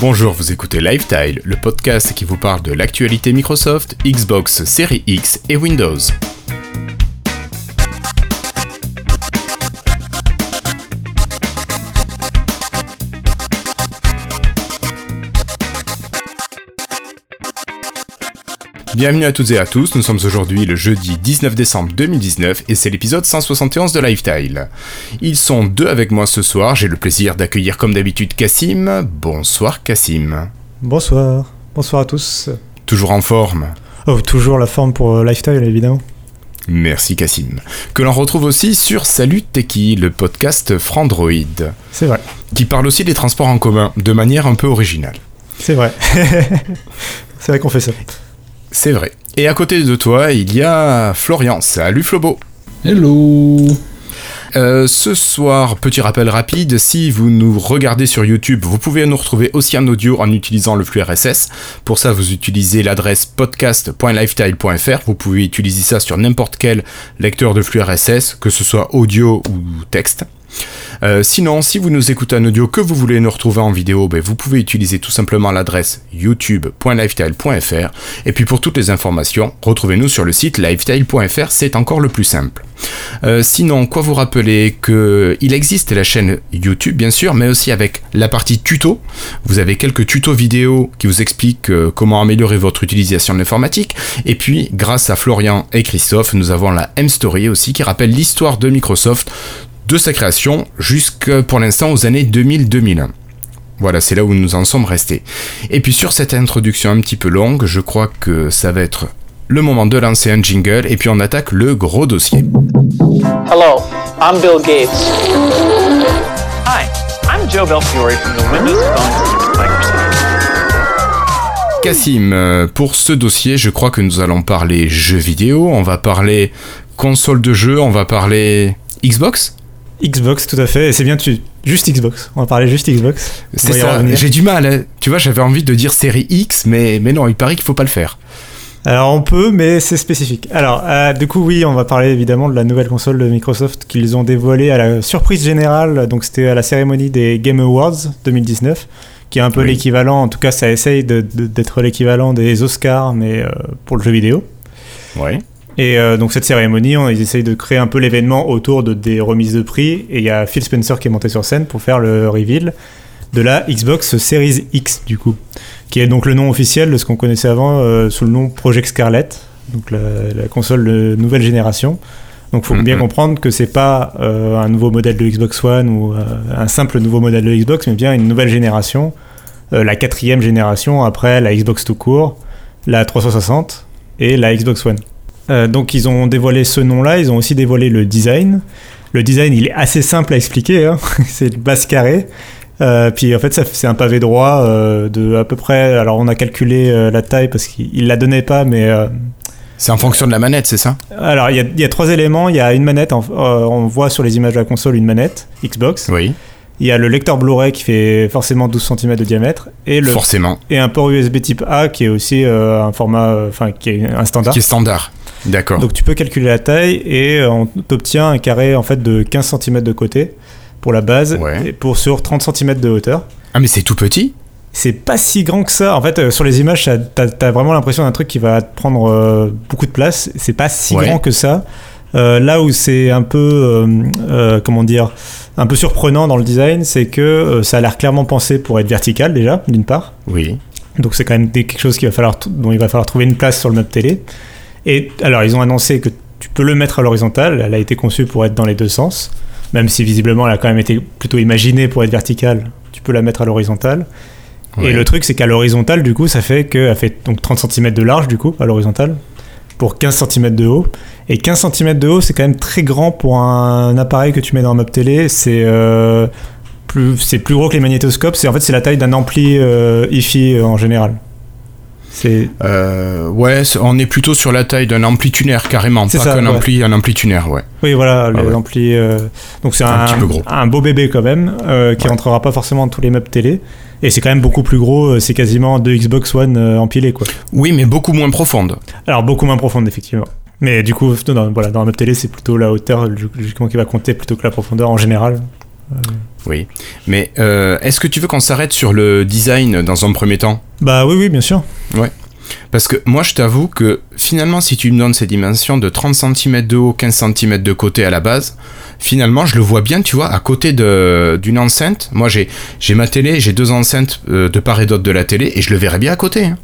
Bonjour, vous écoutez Lifetile, le podcast qui vous parle de l'actualité Microsoft, Xbox, Series X et Windows. Bienvenue à toutes et à tous, nous sommes aujourd'hui le jeudi 19 décembre 2019 et c'est l'épisode 171 de Lifetile. Ils sont deux avec moi ce soir, j'ai le plaisir d'accueillir comme d'habitude Cassim. Bonsoir Cassim. Bonsoir, bonsoir à tous. Toujours en forme Oh, toujours la forme pour euh, Lifetile évidemment. Merci Cassim. Que l'on retrouve aussi sur Salut Techie, le podcast Frandroid. C'est vrai. Qui parle aussi des transports en commun, de manière un peu originale. C'est vrai. C'est vrai qu'on fait ça. C'est vrai. Et à côté de toi, il y a Florian. Salut Flobo. Hello. Euh, ce soir, petit rappel rapide, si vous nous regardez sur YouTube, vous pouvez nous retrouver aussi en audio en utilisant le flux RSS. Pour ça, vous utilisez l'adresse podcast.lifetile.fr. Vous pouvez utiliser ça sur n'importe quel lecteur de flux RSS, que ce soit audio ou texte. Euh, sinon, si vous nous écoutez en audio que vous voulez nous retrouver en vidéo, ben, vous pouvez utiliser tout simplement l'adresse youtube.lifetile.fr. Et puis pour toutes les informations, retrouvez-nous sur le site lifetile.fr, c'est encore le plus simple. Euh, sinon, quoi vous rappeler que il existe la chaîne YouTube bien sûr, mais aussi avec la partie tuto. Vous avez quelques tutos vidéo qui vous expliquent euh, comment améliorer votre utilisation de l'informatique. Et puis, grâce à Florian et Christophe, nous avons la M-Story aussi qui rappelle l'histoire de Microsoft de sa création jusque pour l'instant aux années 2000-2001. Voilà, c'est là où nous en sommes restés. Et puis sur cette introduction un petit peu longue, je crois que ça va être le moment de lancer un jingle et puis on attaque le gros dossier. Hello, I'm Bill Gates. Hi, I'm Joe Belfiore from the Windows Phone Microsoft. Cassim, euh, pour ce dossier, je crois que nous allons parler jeux vidéo, on va parler console de jeu, on va parler Xbox Xbox, tout à fait. Et c'est bien, tu... juste Xbox. On va parler juste Xbox. C'est ça, j'ai du mal. hein. Tu vois, j'avais envie de dire série X, mais, mais non, il paraît qu'il faut pas le faire. Alors on peut, mais c'est spécifique. Alors, euh, du coup, oui, on va parler évidemment de la nouvelle console de Microsoft qu'ils ont dévoilée à la surprise générale. Donc c'était à la cérémonie des Game Awards 2019, qui est un peu Oui. l'équivalent. En tout cas, ça essaye de- de- d'être l'équivalent des Oscars, mais euh, pour le jeu vidéo. Ouais. Et euh, donc cette cérémonie, on- ils essayent de créer un peu l'événement autour de des remises de prix. Et il y a Phil Spencer qui est monté sur scène pour faire le reveal de la Xbox Series X du coup, qui est donc le nom officiel de ce qu'on connaissait avant euh, sous le nom Project Scarlett, donc la, la console de nouvelle génération. Donc faut Mhm. bien comprendre que c'est pas euh, un nouveau modèle de Xbox One ou euh, un simple nouveau modèle de Xbox, mais bien une nouvelle génération, euh, la quatrième génération après la Xbox tout court, la 360 et la Xbox One. Euh, donc ils ont dévoilé ce nom-là, ils ont aussi dévoilé le design. Le design, il est assez simple à expliquer, hein. c'est une base carrée. Euh, puis en fait, c'est un pavé droit euh, de à peu près. Alors on a calculé la taille parce qu'il il la donnait pas, mais C'est en fonction de la manette, c'est ça? alors il y, a, il y a trois éléments. Il y a une manette, en- euh, on voit sur les images de la console une manette Xbox. Oui, Il y a le lecteur Blu-ray qui fait forcément 12 cm de diamètre et le forcément. et un port USB type A qui est aussi euh, un format, euh, enfin qui est un standard. Qui est standard. D'accord. Donc tu peux calculer la taille et euh, on t'obtient un carré en fait de 15 cm de côté pour la base Ouais. et pour sur 30 cm de hauteur. Ah, mais c'est tout petit C'est pas si grand que ça. En fait, euh, sur les images, t'as as vraiment l'impression d'un truc qui va te prendre euh, beaucoup de place. C'est pas si Ouais. grand que ça. Euh, là où c'est un peu, comment dire, un peu surprenant dans le design, c'est que ça a l'air clairement pensé pour être vertical déjà, d'une part. Oui. Donc c'est quand même quelque chose qu'il va falloir, dont il va falloir trouver une place sur le meuble télé. Et alors ils ont annoncé que tu peux le mettre à l'horizontale. Elle a été conçue pour être dans les deux sens, même si visiblement elle a quand même été plutôt imaginée pour être verticale. Tu peux la mettre à l'horizontale. Et le truc c'est qu'à l'horizontale du coup ça fait qu'elle fait donc 30 cm de large du coup à l'horizontale pour 15 cm de haut. Et 15 cm de haut c'est quand même très grand pour un appareil que tu mets dans un meuble télé. C'est euh, plus, plus gros que les magnétoscopes. C'est en fait c'est la taille d'un ampli euh, hi-fi euh, en général. C'est Euh, ouais, on est plutôt sur la taille d'un ampli tuner carrément, C'est pas ça, qu'un ouais. ampli, un ampli tuner, ouais. oui voilà Ah ouais. amplis. euh, donc c'est Un un, petit peu gros. un beau bébé quand même euh, qui Ouais. rentrera pas forcément dans tous les meubles télé. Et c'est quand même beaucoup plus gros. C'est quasiment deux Xbox One empilés quoi. Oui, mais beaucoup moins profonde. Alors beaucoup moins profonde effectivement. Mais du coup, dans, voilà, dans un meuble télé, c'est plutôt la hauteur logiquement qui va compter plutôt que la profondeur en général. Oui. Mais euh, est-ce que tu veux qu'on s'arrête sur le design dans un premier temps? Bah oui, oui, bien sûr. Parce que moi, je t'avoue que finalement, si tu me donnes ces dimensions de 30 cm de haut, 15 cm de côté à la base, finalement, je le vois bien, tu vois, à côté d'une enceinte. Moi, j'ai j'ai ma télé, j'ai deux enceintes euh, de part et d'autre de la télé, et je le verrais bien à côté. hein.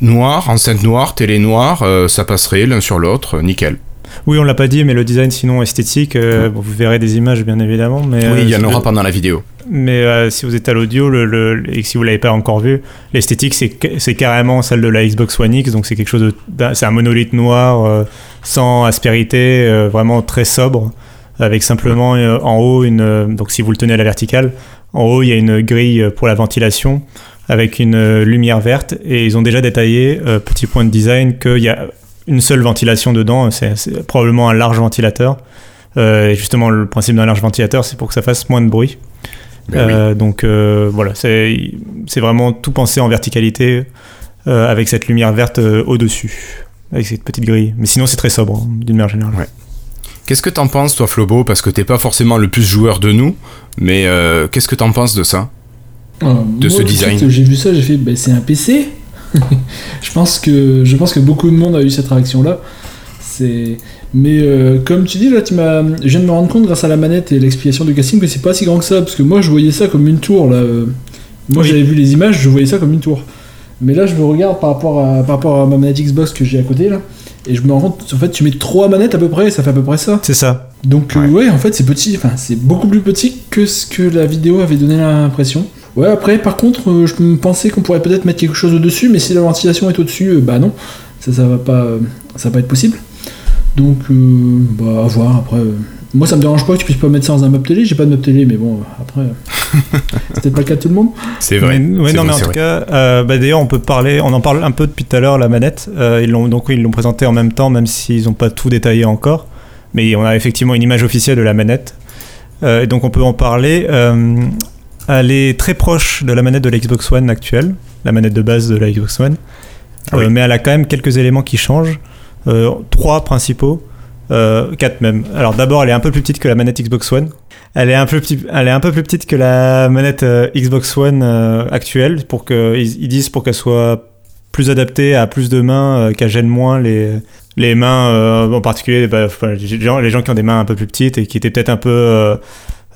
Noir, enceinte noire, télé noire, euh, ça passerait l'un sur l'autre, nickel. Oui, on l'a pas dit, mais le design sinon esthétique, euh, bon, vous verrez des images bien évidemment. Mais, oui, euh, il y en le- aura pendant la vidéo. Mais euh, si vous êtes à l'audio le, le- et que si vous l'avez pas encore vu, l'esthétique c'est ca- c'est carrément celle de la Xbox One X, donc c'est quelque chose de, c'est un monolithe noir euh, sans aspérité, euh, vraiment très sobre, avec simplement euh, en haut une, euh, donc si vous le tenez à la verticale, en haut il y a une grille pour la ventilation avec une euh, lumière verte et ils ont déjà détaillé euh, petit point de design qu'il y a une seule ventilation dedans, c'est probablement un large ventilateur. Euh, et justement, le principe d'un large ventilateur, c'est pour que ça fasse moins de bruit. Ben oui. Euh, Donc euh, voilà, c'est c'est vraiment tout pensé en verticalité euh, avec cette lumière verte euh, au-dessus, avec cette petite grille. Mais sinon, c'est très sobre hein, d'une manière générale. Ouais. Qu'est-ce que t'en penses, toi, Flobo? Parce que t'es pas forcément le plus joueur de nous, mais euh, qu'est-ce que t'en penses de ça? Alors, de moi, ce design. J'ai vu ça, j'ai fait, bah, c'est un PC. je pense que je pense que beaucoup de monde a eu cette réaction là. C'est mais euh, comme tu dis là, tu m'as, je viens de me rendre compte grâce à la manette et l'explication du casting que c'est pas si grand que ça parce que moi je voyais ça comme une tour là. euh. Moi Oui. j'avais vu les images, je voyais ça comme une tour. Mais là je me regarde par rapport à par rapport à ma manette Xbox que j'ai à côté là et je me rends compte en fait tu mets trois manettes à peu près, et ça fait à peu près ça. C'est ça. Donc euh, ouais. en fait c'est petit, enfin c'est beaucoup plus petit que ce que la vidéo avait donné l'impression. Ouais après par contre euh, je pensais qu'on pourrait peut-être mettre quelque chose au-dessus, mais si la ventilation est au-dessus, euh, bah non, ça ça va pas euh, ça va pas être possible. Donc euh, bah à voir après. euh. Moi ça me dérange pas que tu puisses pas mettre ça dans un meuble télé, j'ai pas de meuble télé, mais bon euh, après euh, c'est peut-être pas le cas de tout le monde. C'est vrai. Mais, ouais, non, vrai, mais en tout vrai. cas, euh, bah, d'ailleurs, on peut parler, on en parle un peu depuis tout à l'heure, la manette. Euh, ils l'ont donc oui, ils l'ont présenté en même temps, même s'ils n'ont pas tout détaillé encore. Mais on a effectivement une image officielle de la manette. Euh, et donc on peut en parler. Euh, elle est très proche de la manette de la Xbox One actuelle, la manette de base de la Xbox One. Ah oui. Euh, mais elle a quand même quelques éléments qui changent. Euh, trois principaux, euh, quatre même. Alors d'abord, elle est un peu plus petite que la manette Xbox One. Elle est un peu, petit- elle est un peu plus petite que la manette Xbox One actuelle, pour que ils, ils disent pour qu'elle soit plus adaptée à plus de mains, qu'elle gêne moins les, les mains, en particulier bah, enfin, les, gens, les gens qui ont des mains un peu plus petites et qui étaient peut-être un peu...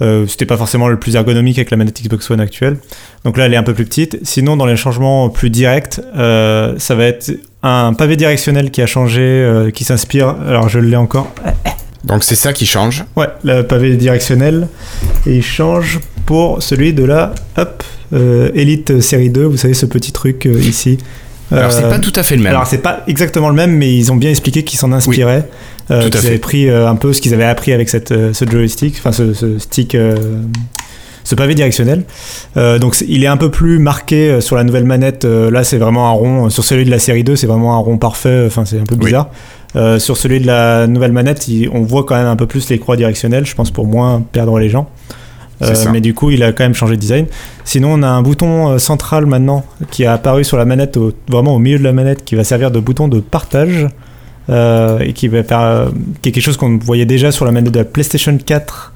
euh, c'était pas forcément le plus ergonomique avec la manette Xbox One actuelle. Donc là, elle est un peu plus petite. Sinon, dans les changements plus directs, euh, ça va être un pavé directionnel qui a changé, euh, qui s'inspire. Alors, je l'ai encore. Donc c'est ça qui change. Ouais, le pavé directionnel. Et il change pour celui de la hop, Elite série 2. Vous savez, ce petit truc ici. Alors c'est pas tout à fait le même. alors c'est pas exactement le même, mais ils ont bien expliqué qu'ils s'en inspiraient. Euh, qu'ils avaient pris euh, un peu ce qu'ils avaient appris avec cette, euh, ce joystick, enfin ce, ce stick, euh, ce pavé directionnel. Donc il est un peu plus marqué sur la nouvelle manette. là c'est vraiment un rond. Sur celui de la série 2 c'est vraiment un rond parfait. Enfin c'est un peu bizarre. Sur celui de la nouvelle manette, il- on voit quand même un peu plus les croix directionnelles, je pense pour moins perdre les gens. Euh, mais du coup, il a quand même changé de design. Sinon, on a un bouton euh, central maintenant qui a apparu sur la manette, au- vraiment au milieu de la manette, qui va servir de bouton de partage euh, et qui va faire, euh, qui est quelque chose qu'on voyait déjà sur la manette de la PlayStation 4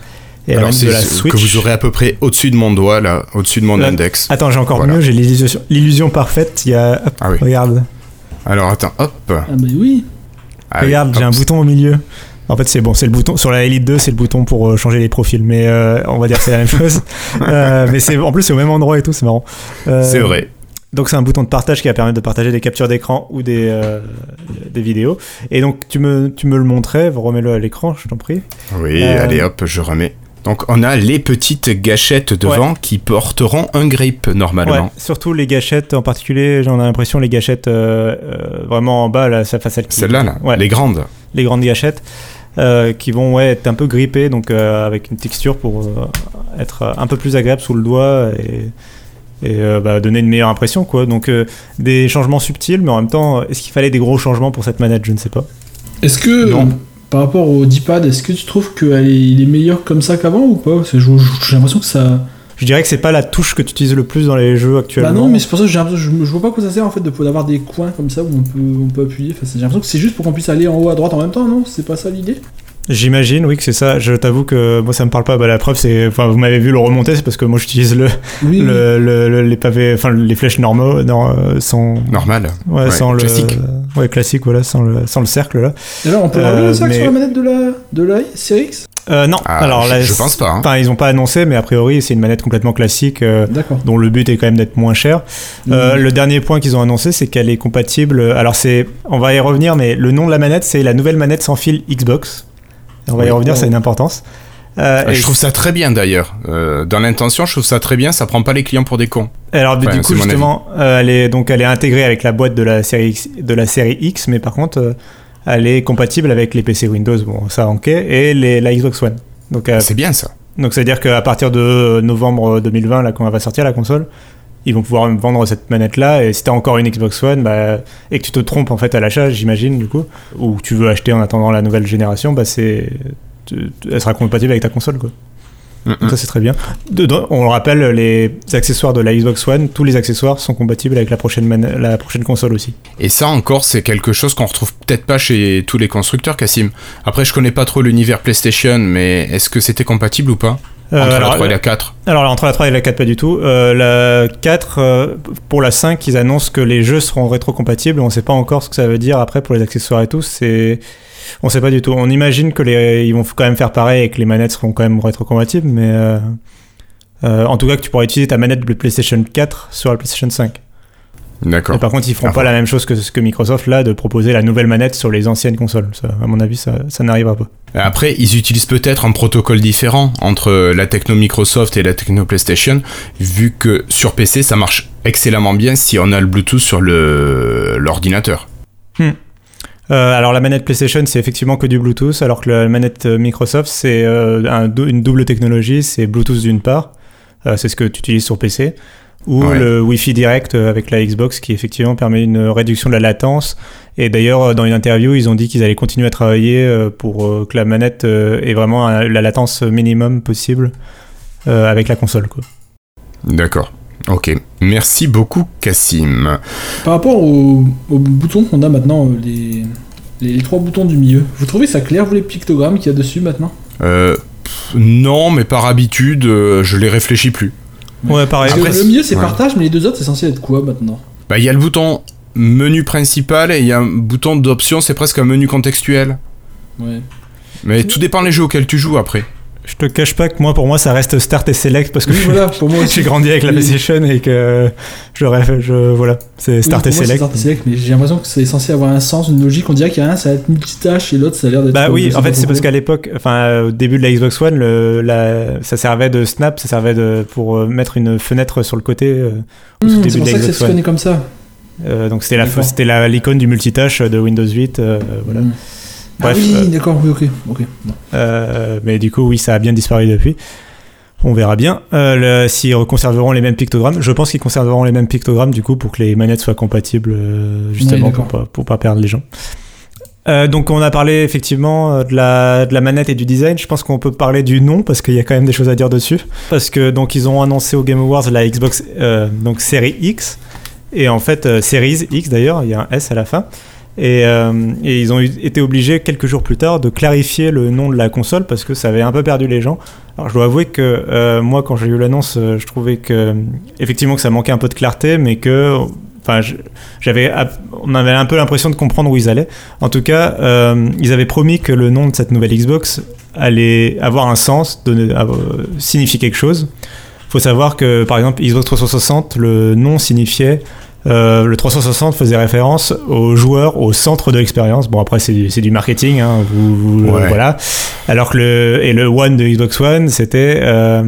et Alors c'est de la Switch. que vous aurez à peu près au-dessus de mon doigt là, au-dessus de mon Là- index. Attends, j'ai encore Voilà. mieux, j'ai l'illusion, parfaite. Il y a, hop, Ah oui. regarde, Alors attends, hop. Ah bah oui. Ah oui, regarde, j'ai un bouton au milieu. En fait, c'est bon, c'est le bouton sur la Elite 2, c'est le bouton pour euh, changer les profils, mais euh, on va dire que c'est la même chose. Euh, mais c'est en plus c'est au même endroit et tout, c'est marrant. Euh, C'est vrai. Donc c'est un bouton de partage qui va permettre de partager des captures d'écran ou des, euh, des vidéos. Et donc tu me, tu me le montrais, remets-le à l'écran, je t'en prie. Oui, Euh, allez hop, je remets. Donc on a les petites gâchettes devant qui porteront un grip normalement. Ouais, surtout les gâchettes en particulier, j'en ai l'impression les gâchettes euh, vraiment en bas, là, ça fait celle qui- Celles-là, là, Ouais, les grandes. les grandes gâchettes euh, qui vont ouais, être un peu grippées, donc euh, avec une texture pour euh, être un peu plus agréable sous le doigt et, et euh, bah, donner une meilleure impression. Quoi. Donc euh, des changements subtils, mais en même temps, est-ce qu'il fallait des gros changements pour cette manette? Je ne sais pas. Est-ce que Non. euh, par rapport au D-pad, est-ce que tu trouves qu'il est, il est meilleur comme ça qu'avant ou pas? J'ai l'impression que ça. Je dirais que c'est pas la touche que tu utilises le plus dans les jeux actuellement. Bah non, mais c'est pour ça que j'ai l'impression, je, je vois pas quoi ça sert en fait de d'avoir des coins comme ça où on peut, on peut appuyer. Enfin, j'ai l'impression que c'est juste pour qu'on puisse aller en haut à droite en même temps, non? C'est pas ça l'idée? J'imagine, oui, que c'est ça. Je t'avoue que moi, ça me parle pas. Bah, la preuve, c'est. Enfin, vous m'avez vu le remonter, c'est parce que moi, j'utilise le, Oui, le, le- le- les pavés, enfin, les flèches normaux, non, euh, sans. Normal. Ouais, Ouais, sans classique. le. Ouais, classique, voilà, sans le, sans le cercle, là. Et alors, on peut Euh, revenir ça mais- sur la manette de la, de la Series X? Euh, non, Ah, alors je, là. je pense pas. hein. Enfin, ils ont pas annoncé, mais a priori, c'est une manette complètement classique. euh, D'accord. dont le but est quand même d'être moins cher. Euh, Mhm. Le dernier point qu'ils ont annoncé, c'est qu'elle est compatible. Alors c'est, on va y revenir, mais le nom de la manette, c'est la nouvelle manette sans fil Xbox. On va y revenir, ça a Oh. une importance. Euh, Je trouve ça très bien d'ailleurs. Euh, dans l'intention, je trouve ça très bien. Ça prend pas les clients pour des cons. Alors du coup justement, euh, elle est donc elle est intégrée avec la boîte de la série X, de la série X, mais par contre, elle est compatible avec les PC Windows, bon ça ok, et les, la Xbox One. Donc C'est bien ça. Donc c'est à dire qu'à partir de novembre 2020, là, quand elle va sortir la console, ils vont pouvoir vendre cette manette là. Et si t'as encore une Xbox One, bah, et que tu te trompes en fait à l'achat, j'imagine du coup, ou que tu veux acheter en attendant la nouvelle génération, bah c'est, elle sera compatible avec ta console quoi. Mm, Donc ça c'est très bien. Dedans, on le rappelle, les accessoires de la Xbox One, tous les accessoires sont compatibles avec la prochaine la prochaine console aussi. Et ça encore, c'est quelque chose qu'on retrouve peut-être pas chez tous les constructeurs, Cassim. Après, je connais pas trop l'univers PlayStation, mais est-ce que c'était compatible ou pas? Euh, Entre alors, la 3 et la 4 Alors entre la 3 et la 4 pas du tout. Euh, la 4, euh, pour la 5, ils annoncent que les jeux seront rétrocompatibles. On sait pas encore ce que ça veut dire après pour les accessoires et tout. C'est... On sait pas du tout. On imagine que les... ils vont quand même faire pareil et que les manettes seront quand même rétrocompatibles, mais euh, euh, en tout cas que tu pourras utiliser ta manette de PlayStation 4 sur la PlayStation 5. D'accord. Et par contre, ils feront Ah, pas la même chose que ce que Microsoft là de proposer la nouvelle manette sur les anciennes consoles. Ça, à mon avis, ça, ça n'arrivera pas. Après, ils utilisent peut-être un protocole différent entre la techno Microsoft et la techno PlayStation, vu que sur PC, ça marche excellemment bien si on a le Bluetooth sur le l'ordinateur. Euh, alors la manette PlayStation c'est effectivement que du Bluetooth, alors que la manette euh, Microsoft c'est euh, un une double technologie, c'est Bluetooth d'une part, euh, c'est ce que tu utilises sur PC, ou Ouais. le Wi-Fi direct euh, avec la Xbox qui effectivement permet une réduction de la latence. Et d'ailleurs euh, dans une interview ils ont dit qu'ils allaient continuer à travailler euh, pour que la manette ait vraiment la latence minimum possible avec la console. Quoi. D'accord. Ok. Merci beaucoup, Cassim. Par rapport aux, aux boutons qu'on a maintenant, les, les, les trois boutons du milieu, vous trouvez ça clair, vous, les pictogrammes qu'il y a dessus maintenant? Euh, pff, non, mais par habitude, euh, je les réfléchis plus. Ouais pareil. Après, le milieu c'est ouais. partage, mais les deux autres c'est censé être quoi maintenant Bah, il y a le bouton menu principal et il y a un bouton d'option, c'est presque un menu contextuel. Ouais. Mais tout dépend les jeux auxquels tu joues après. Je te cache pas que moi pour moi ça reste Start et Select parce que Oui, voilà, pour moi aussi. j'ai grandi avec la. PlayStation et que je rêve, je voilà, c'est Start et moi, Select. Start et Select, mais j'ai l'impression que c'est censé avoir un sens, une logique. On dirait qu'il y a un, ça va être multitâche et l'autre, ça a l'air d'être. Bah oui, je en fait c'est parce qu'à l'époque, enfin au début de la Xbox One, le, la, ça servait de snap, ça servait de pour euh, mettre une fenêtre sur le côté euh, début c'est pour de ça la que ça se comme ça. Euh, donc c'était l'icône du multitâche de Windows 8, euh, voilà. Hum. Bref, ah oui, euh, d'accord, oui, ok. ok. Bon. Euh, mais du coup oui, ça a bien disparu depuis. On verra bien euh, s'ils conserveront les mêmes pictogrammes. Je pense qu'ils conserveront les mêmes pictogrammes du coup pour que les manettes soient compatibles euh, justement Oui, pour, pas, pour pas perdre les gens. Euh, donc on a parlé effectivement de la, de la manette et du design. Je pense qu'on peut parler du nom parce qu'il y a quand même des choses à dire dessus. Parce que donc ils ont annoncé au Game Awards la Xbox donc série X et en fait Series X d'ailleurs, il y a un S à la fin. Et, euh, et ils ont été obligés quelques jours plus tard de clarifier le nom de la console parce que ça avait un peu perdu les gens. Alors je dois avouer que euh, moi quand j'ai eu l'annonce, euh, je trouvais que effectivement que ça manquait un peu de clarté, mais que enfin j'avais on avait un peu l'impression de comprendre où ils allaient. En tout cas, ils avaient promis que le nom de cette nouvelle Xbox allait avoir un sens, donner, signifier quelque chose. Faut savoir que par exemple Xbox 360, le nom signifiait euh, le 360 faisait référence aux joueurs au centre de l'expérience. Bon après c'est du, du marketing, hein, vous, vous- Ouais. voilà. Alors que le et le One de Xbox One c'était euh,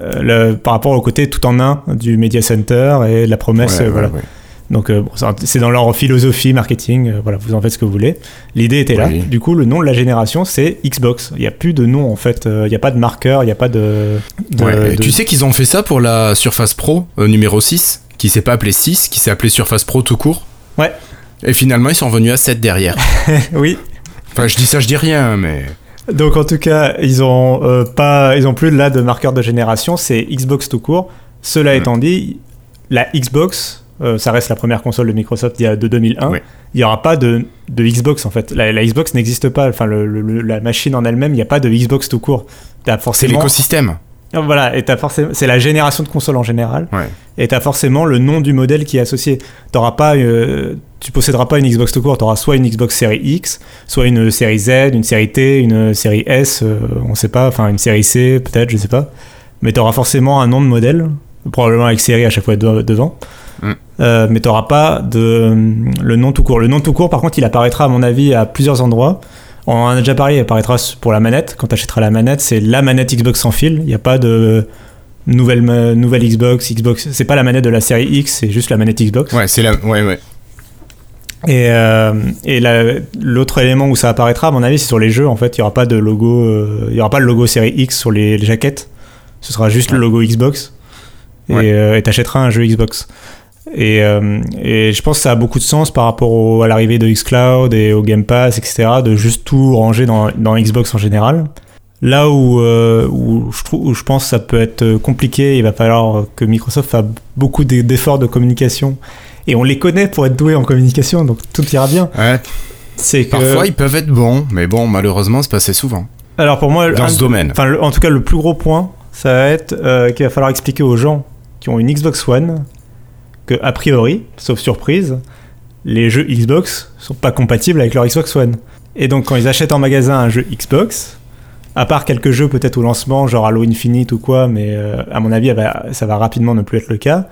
euh, le, par rapport au côté tout en un du Media Center et la promesse. Ouais, euh, voilà. ouais. Donc euh, bon, c'est dans leur philosophie marketing, euh, voilà, vous en faites ce que vous voulez. L'idée était là. Oui. Du coup, le nom de la génération, c'est Xbox. Il n'y a plus de nom en fait, Euh, il n'y a pas de marqueur, il n'y a pas de... de- Ouais, de- Tu sais qu'ils ont fait ça pour la Surface Pro euh, numéro 6, qui s'est pas appelé 6, qui s'est appelé Surface Pro tout court. Ouais. Et finalement, ils sont revenus à 7 derrière. oui. Enfin, je dis ça, je dis rien, mais. Donc en tout cas, ils ont euh, pas, ils ont plus là de marqueur de génération, c'est Xbox tout court. Cela Mm. étant dit, la Xbox euh, ça reste la première console de Microsoft d'il y a- de 2001, Oui. il n'y aura pas de, de Xbox en fait. La, la Xbox n'existe pas, enfin le- le- la machine en elle-même, il n'y a pas de Xbox tout court. C'est l'écosystème. Voilà, et t'as forcément, c'est la génération de consoles en général, Ouais. et t'as forcément le nom du modèle qui est associé. T'auras pas, euh, tu posséderas pas une Xbox tout court, t'auras soit une Xbox série X, soit une série Z, une série T, une série S, euh, on sait pas, enfin une série C peut-être, je sais pas. Mais t'auras forcément un nom de modèle, probablement avec série à chaque fois de- devant. Mm. Euh, mais t'auras pas de le nom tout court. Le nom tout court, par contre, il apparaîtra à mon avis à plusieurs endroits. On en a déjà parlé, il apparaîtra pour la manette. Quand tu achèteras la manette, c'est la manette Xbox sans fil. Il n'y a pas de nouvelle, nouvelle Xbox. Xbox, c'est pas la manette de la série X, c'est juste la manette Xbox. Ouais, c'est la. Ouais, ouais. Et, euh, et la- l'autre élément où ça apparaîtra, à mon avis, c'est sur les jeux. En fait, il y aura pas de logo, euh, il y aura pas le logo série X sur les, les jaquettes. Ce sera juste le logo Xbox. Et Ouais. euh, t'achèteras un jeu Xbox. Et, euh, et je pense que ça a beaucoup de sens par rapport au- à l'arrivée de xCloud et au Game Pass, etc. De juste tout ranger dans, dans Xbox en général. Là où, euh, où, je trouve, où je pense que ça peut être compliqué, il va falloir que Microsoft fasse beaucoup d'e- d'efforts de communication. Et on les connaît pour être doués en communication, donc tout ira bien. Ouais. C'est que... Parfois, ils peuvent être bons, mais bon, malheureusement, c'est passé souvent. Alors pour moi, Dans un- ce domaine. enfin, en tout cas, le plus gros point, ça va être euh, qu'il va falloir expliquer aux gens qui ont une Xbox One a priori, sauf surprise, les jeux Xbox sont pas compatibles avec leur Xbox One. Et donc, quand ils achètent en magasin un jeu Xbox, à part quelques jeux peut-être au lancement, genre Halo Infinite ou quoi, mais euh, à mon avis, ça va rapidement ne plus être le cas,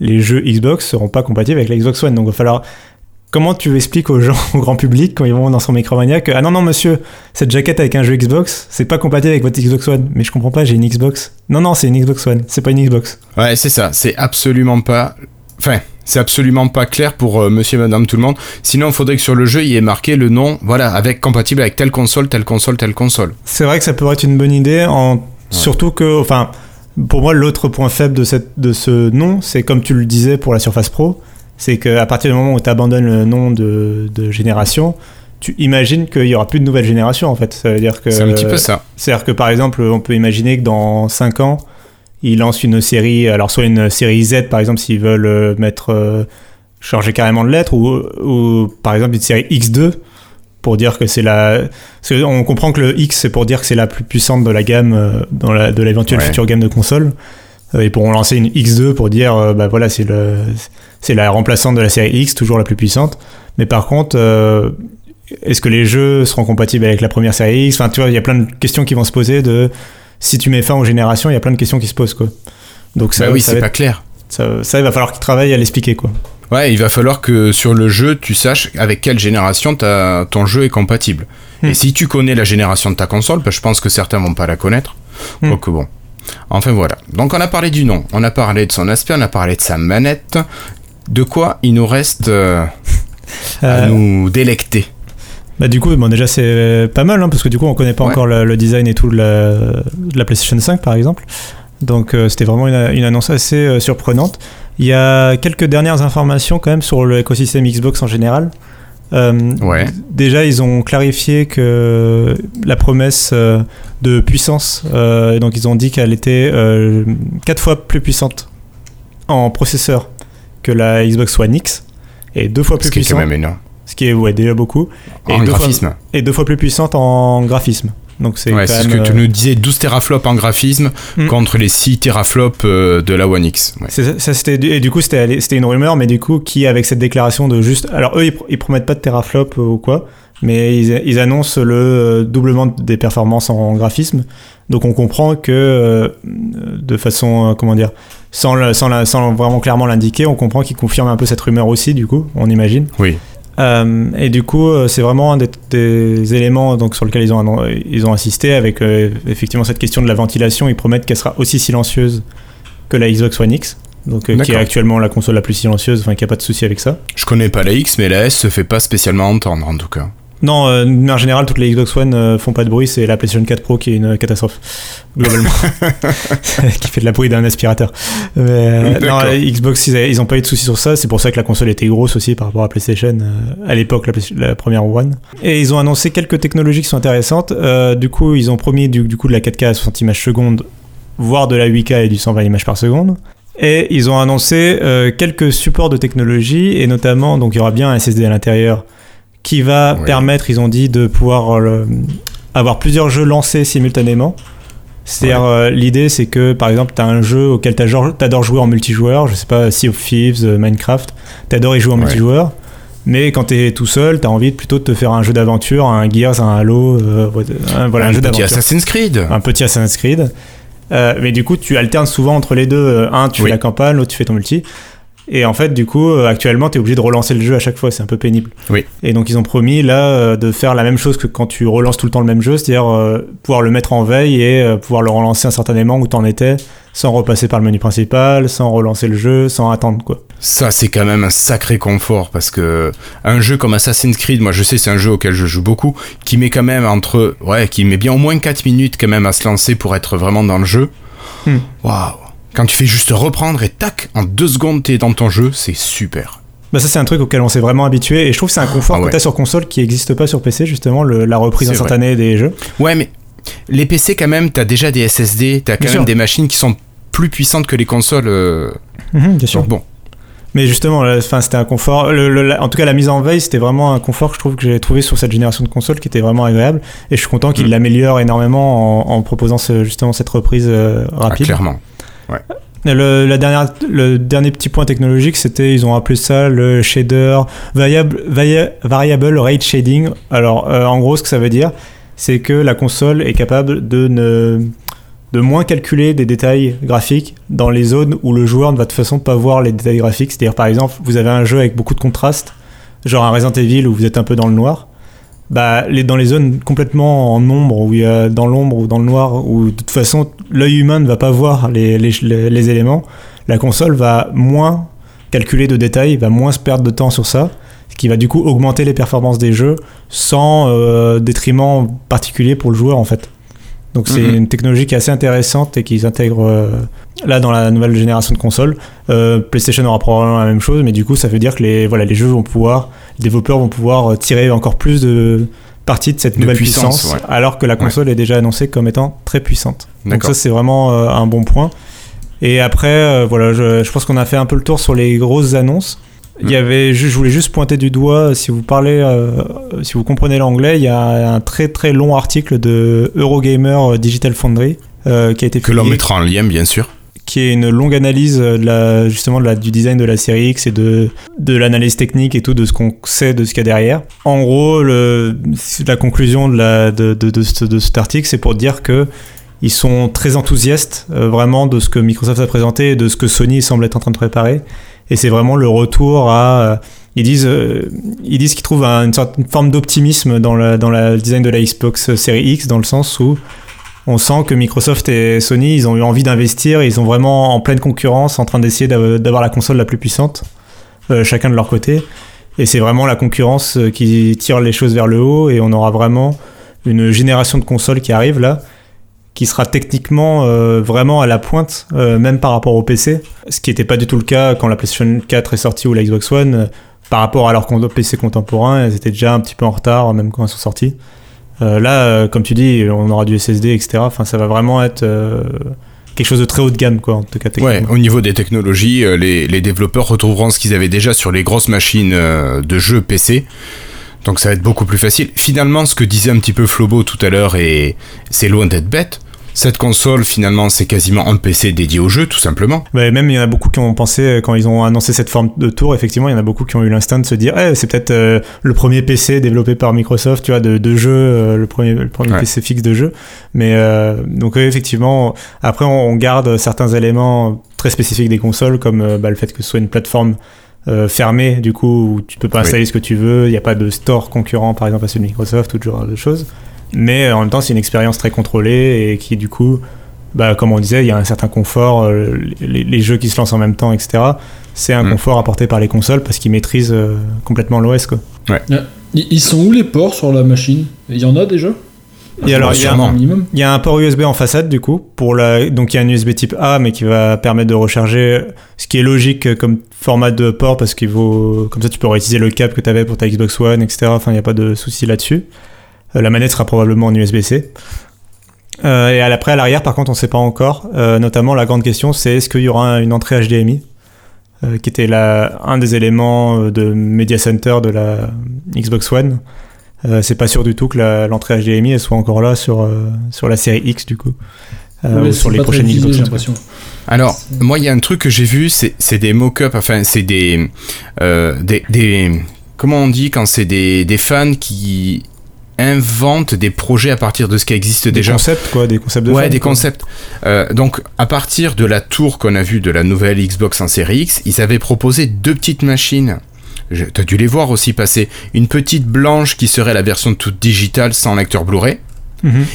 les jeux Xbox seront pas compatibles avec la Xbox One. Donc, il va falloir. Comment tu expliques aux gens, au grand public, quand ils vont dans son Micromania, que ah non, non, monsieur, cette jaquette avec un jeu Xbox, c'est pas compatible avec votre Xbox One. Mais je comprends pas, j'ai une Xbox. Non, non, c'est une Xbox One, c'est pas une Xbox. Ouais, c'est ça. C'est absolument pas. Enfin, c'est absolument pas clair pour euh, monsieur et madame tout le monde. Sinon, il faudrait que sur le jeu, il y ait marqué le nom, voilà, avec compatible avec telle console, telle console, telle console. C'est vrai que ça pourrait être une bonne idée, en... surtout que, enfin, pour moi, l'autre point faible de, cette, de ce nom, c'est comme tu le disais pour la Surface Pro, c'est qu'à partir du moment où tu abandonnes le nom de, de génération, tu imagines qu'il y aura plus de nouvelle génération en fait. Ça veut dire que. C'est un petit peu ça. C'est-à-dire que par exemple, on peut imaginer que dans 5 ans, ils lancent une série, alors soit une série Z par exemple, s'ils veulent euh, mettre, euh, changer carrément de lettre, ou, ou par exemple une série X2 pour dire que c'est la. on comprend que le X c'est pour dire que c'est la plus puissante de la gamme, euh, dans la, de l'éventuelle Ouais. future gamme de consoles. Ils pourront lancer une X2 pour dire, bah voilà, c'est le, c'est la remplaçante de la série X, toujours la plus puissante. Mais par contre, euh, est-ce que les jeux seront compatibles avec la première série X? Enfin, tu vois, il y a plein de questions qui vont se poser de si tu mets fin aux générations, il y a plein de questions qui se posent, quoi. Donc ça, Bah oui, c'est pas clair. ça, ça, il va falloir qu'ils travaillent à l'expliquer, quoi. Ouais, il va falloir que sur le jeu, tu saches avec quelle génération ton jeu est compatible. Hmm. Et si tu connais la génération de ta console, bah, je pense que certains vont pas la connaître. Hmm. Donc bon. Enfin voilà. Donc on a parlé du nom, on a parlé de son aspect, on a parlé de sa manette. De quoi il nous reste euh, à Euh, nous délecter? Bah du coup, bon, déjà c'est pas mal, hein, parce que du coup on connaît pas Ouais. encore le, le design et tout de la, de la PlayStation 5 par exemple. Donc euh, c'était vraiment une, une annonce assez euh, surprenante. Il y a quelques dernières informations quand même sur l'écosystème Xbox en général. Euh, Ouais. Déjà, ils ont clarifié que la promesse de puissance, donc ils ont dit qu'elle était euh, 4 fois plus puissante en processeur que la Xbox One X et deux fois plus Ce qui est quand puissante, même énorme. Ce qui est ouais, déjà beaucoup, En deux fois- graphisme. et deux fois plus puissante en graphisme. Donc c'est Ouais, ce que tu euh, nous disais, 12 teraflops en graphisme Hmm. contre les 6 teraflops euh, de la One X. Ouais. Ça, c'était et du coup c'était c'était une rumeur mais du coup qui avec cette déclaration de juste alors eux ils, ils promettent pas de teraflop euh, ou quoi mais ils, ils annoncent le doublement des performances en graphisme donc on comprend que de façon comment dire sans, le- sans, la- sans vraiment clairement l'indiquer on comprend qu'ils confirment un peu cette rumeur aussi du coup on imagine Oui. Euh, et du coup, euh, c'est vraiment un des, des éléments donc, sur lesquels ils ont, ils ont insisté avec euh, effectivement cette question de la ventilation. Ils promettent qu'elle sera aussi silencieuse que la Xbox One X, donc, euh, qui est actuellement la console la plus silencieuse, enfin qui a pas de souci avec ça. Je connais pas la X, mais la S se fait pas spécialement entendre en tout cas. Non, euh, mais en général, toutes les Xbox One euh, font pas de bruit, c'est la PlayStation 4 Pro qui est une catastrophe, globalement. qui fait de la bruit d'un aspirateur. Mais, euh, non, la Xbox, ils, ils ont pas eu de soucis sur ça, c'est pour ça que la console était grosse aussi par rapport à PlayStation, euh, à l'époque, la, première One. Et ils ont annoncé quelques technologies qui sont intéressantes. Euh, du coup, ils ont promis du, du coup de la 4K à 60 images secondes, voire de la 8K et du 120 images par seconde. Et ils ont annoncé euh, quelques supports de technologie, et notamment, donc il y aura bien un SSD à l'intérieur qui va Ouais. permettre, ils ont dit, de pouvoir euh, avoir plusieurs jeux lancés simultanément. C'est-à-dire, euh, l'idée, c'est que par exemple, tu as un jeu auquel tu adores jouer en multijoueur, je sais pas, Sea of Thieves, euh, Minecraft, tu adores y jouer en Ouais. multijoueur, mais quand tu es tout seul, tu as envie de- plutôt de te faire un jeu d'aventure, un Gears, un Halo, euh, un- voilà, un, jeu petit d'aventure Assassin's Creed. un petit Assassin's Creed. Mais du coup, tu alternes souvent entre les deux. Un, tu Oui. fais la campagne, l'autre, tu fais ton multi. Et en fait, du coup, euh, actuellement, tu es obligé de relancer le jeu à chaque fois. C'est un peu pénible. Oui. Et donc, ils ont promis, là, euh, de faire la même chose que quand tu relances tout le temps le même jeu, c'est-à-dire euh, pouvoir le mettre en veille et euh, pouvoir le relancer instantanément où t'en étais, sans repasser par le menu principal, sans relancer le jeu, sans attendre, quoi. Ça, c'est quand même un sacré confort parce que un jeu comme Assassin's Creed, moi je sais, c'est un jeu auquel je joue beaucoup, qui met quand même entre. Ouais, qui met bien au moins 4 minutes quand même à se lancer pour être vraiment dans le jeu. Hmm. Waouh! Quand tu fais juste reprendre et tac, en deux secondes t'es dans ton jeu, c'est super. Bah ça c'est un truc auquel on s'est vraiment habitué et je trouve que c'est un confort Ah que ouais. t'as sur console qui n'existe pas sur PC justement le- la reprise instantanée des jeux. Ouais, mais les PC quand même, t'as déjà des SSD, t'as quand Bien même sûr. des machines qui sont plus puissantes que les consoles. euh, Mhm, bien sûr. donc bon, Mais justement, enfin, c'était un confort. le- le- la- en tout cas, la mise en veille, c'était vraiment un confort que je trouve que j'ai trouvé sur cette génération de consoles qui était vraiment agréable. Et je suis content qu'il Mm. l'améliore énormément en, en proposant ce- justement cette reprise euh, ah, rapide. Le, la dernière, le dernier petit point technologique, c'était, ils ont appelé ça le shader variable, varia- variable rate shading. Alors, euh, en gros, ce que ça veut dire, c'est que la console est capable de ne de moins calculer des détails graphiques dans les zones où le joueur ne va de toute façon pas voir les détails graphiques. C'est-à-dire, par exemple, vous avez un jeu avec beaucoup de contraste, genre un Resident Evil où vous êtes un peu dans le noir. Bah, dans les zones complètement en ombre, où dans l'ombre ou dans le noir, où de toute façon l'œil humain ne va pas voir les éléments, la console va moins calculer de détails, va moins se perdre de temps sur ça, ce qui va du coup augmenter les performances des jeux sans euh, détriment particulier pour le joueur en fait. Donc c'est Mhm. une technologie qui est assez intéressante et qu'ils intègrent euh, là dans la nouvelle génération de consoles. Euh, PlayStation aura probablement la même chose, mais du coup ça veut dire que les, voilà, les jeux vont pouvoir, les développeurs vont pouvoir euh, tirer encore plus de partie de cette De nouvelle puissance, puissance, ouais. alors que la console est déjà annoncée comme étant très puissante. Donc ça c'est vraiment euh, un bon point. Et après, voilà, je, je pense qu'on a fait un peu le tour sur les grosses annonces. Il y avait, je voulais juste pointer du doigt, si vous parlez, euh, si vous comprenez l'anglais, il y a un très très long article de Eurogamer Digital Foundry euh, qui a été Que l'on publié, mettra en lien, bien sûr. qui est une longue analyse euh, de la, justement de la, du design de la série X et de, de l'analyse technique et tout de ce qu'on sait de ce qu'il y a derrière. En gros, le, la conclusion de, la, de, de, de, ce- de cet article, c'est pour dire que ils sont très enthousiastes euh, vraiment de ce que Microsoft a présenté et de ce que Sony semble être en train de préparer. Et c'est vraiment le retour à. euh, ils disent, euh, ils disent qu'ils trouvent un- une certaine forme d'optimisme dans le dans la- design de la Xbox Series X, dans le sens où on sent que Microsoft et Sony, ils ont eu envie d'investir, ils sont vraiment en pleine concurrence, en train d'essayer d'av- d'avoir la console la plus puissante, euh, chacun de leur côté. Et c'est vraiment la concurrence qui tire les choses vers le haut, et on aura vraiment une génération de consoles qui arrive là, qui sera techniquement euh, vraiment à la pointe, euh, même par rapport au PC, ce qui n'était pas du tout le cas quand la PlayStation 4 est sortie ou la Xbox One. euh, par rapport à leurs PC contemporains, elles étaient déjà un petit peu en retard, même quand elles sont sorties. Là, comme tu dis, on aura du SSD, etc. Enfin, ça va vraiment être quelque chose de très haut de gamme, quoi, en tout cas. Ouais, au niveau des technologies, les, les développeurs retrouveront ce qu'ils avaient déjà sur les grosses machines de jeux PC. Donc ça va être beaucoup plus facile. Finalement, ce que disait un petit peu Flobo tout à l'heure, et c'est loin d'être bête. Cette console, finalement, c'est quasiment un PC dédié au jeu, tout simplement. Ouais, même il y en a beaucoup qui ont pensé, euh, quand ils ont annoncé cette forme de tour, effectivement, il y en a beaucoup qui ont eu l'instinct de se dire, eh, c'est peut-être euh, le premier PC développé par Microsoft, tu vois, de, de jeu, euh, le premier, le premier Ouais. PC fixe de jeu. Mais euh, donc, effectivement, après, on, on garde certains éléments très spécifiques des consoles, comme bah, le fait que ce soit une plateforme euh, fermée, du coup, où tu peux pas Oui. installer ce que tu veux, il n'y a pas de store concurrent, par exemple, à celui de Microsoft, ou ce genre de choses. Mais euh, en même temps, c'est une expérience très contrôlée et qui, du coup, bah, comme on disait, il y a un certain confort, euh, les, les jeux qui se lancent en même temps, etc. C'est un Mm. confort apporté par les consoles parce qu'ils maîtrisent euh, complètement l'OS. Quoi. Ils ils sont où les ports sur la machine? Il y en a déjà Et alors, il y, a. Un il y a un port USB en façade, du coup, pour la... donc il y a un USB type A, mais qui va permettre de recharger, ce qui est logique comme format de port parce qu'il vaut. Comme ça, tu peux réutiliser le câble que tu avais pour ta Xbox One, etc. Enfin, il n'y a pas de souci là-dessus. Euh, la manette sera probablement en USB-C. Euh, et à l'après, à l'arrière, par contre, on ne sait pas encore. Euh, notamment, la grande question, c'est est-ce qu'il y aura une entrée HDMI euh, qui était la, un des éléments de Media Center de la Xbox One. Euh, c'est pas sûr du tout que l'entrée HDMI elle soit encore là sur, euh, sur la série X du coup. Euh, Ouais, ou sur les prochaines Xbox. Alors, moi, il y a un truc que j'ai vu, c'est c'est des mock-ups, enfin, c'est des, euh, des, des- Comment on dit quand c'est des, des fans qui inventent des projets à partir de ce qui existe Des déjà concepts quoi, des concepts de Ouais, fans, des quoi. concepts. Euh, donc, à partir de la tour qu'on a vue de la nouvelle Xbox en série X, ils avaient proposé deux petites machines. T'as dû les voir aussi passer. Une petite blanche qui serait la version toute digitale sans lecteur Blu-ray.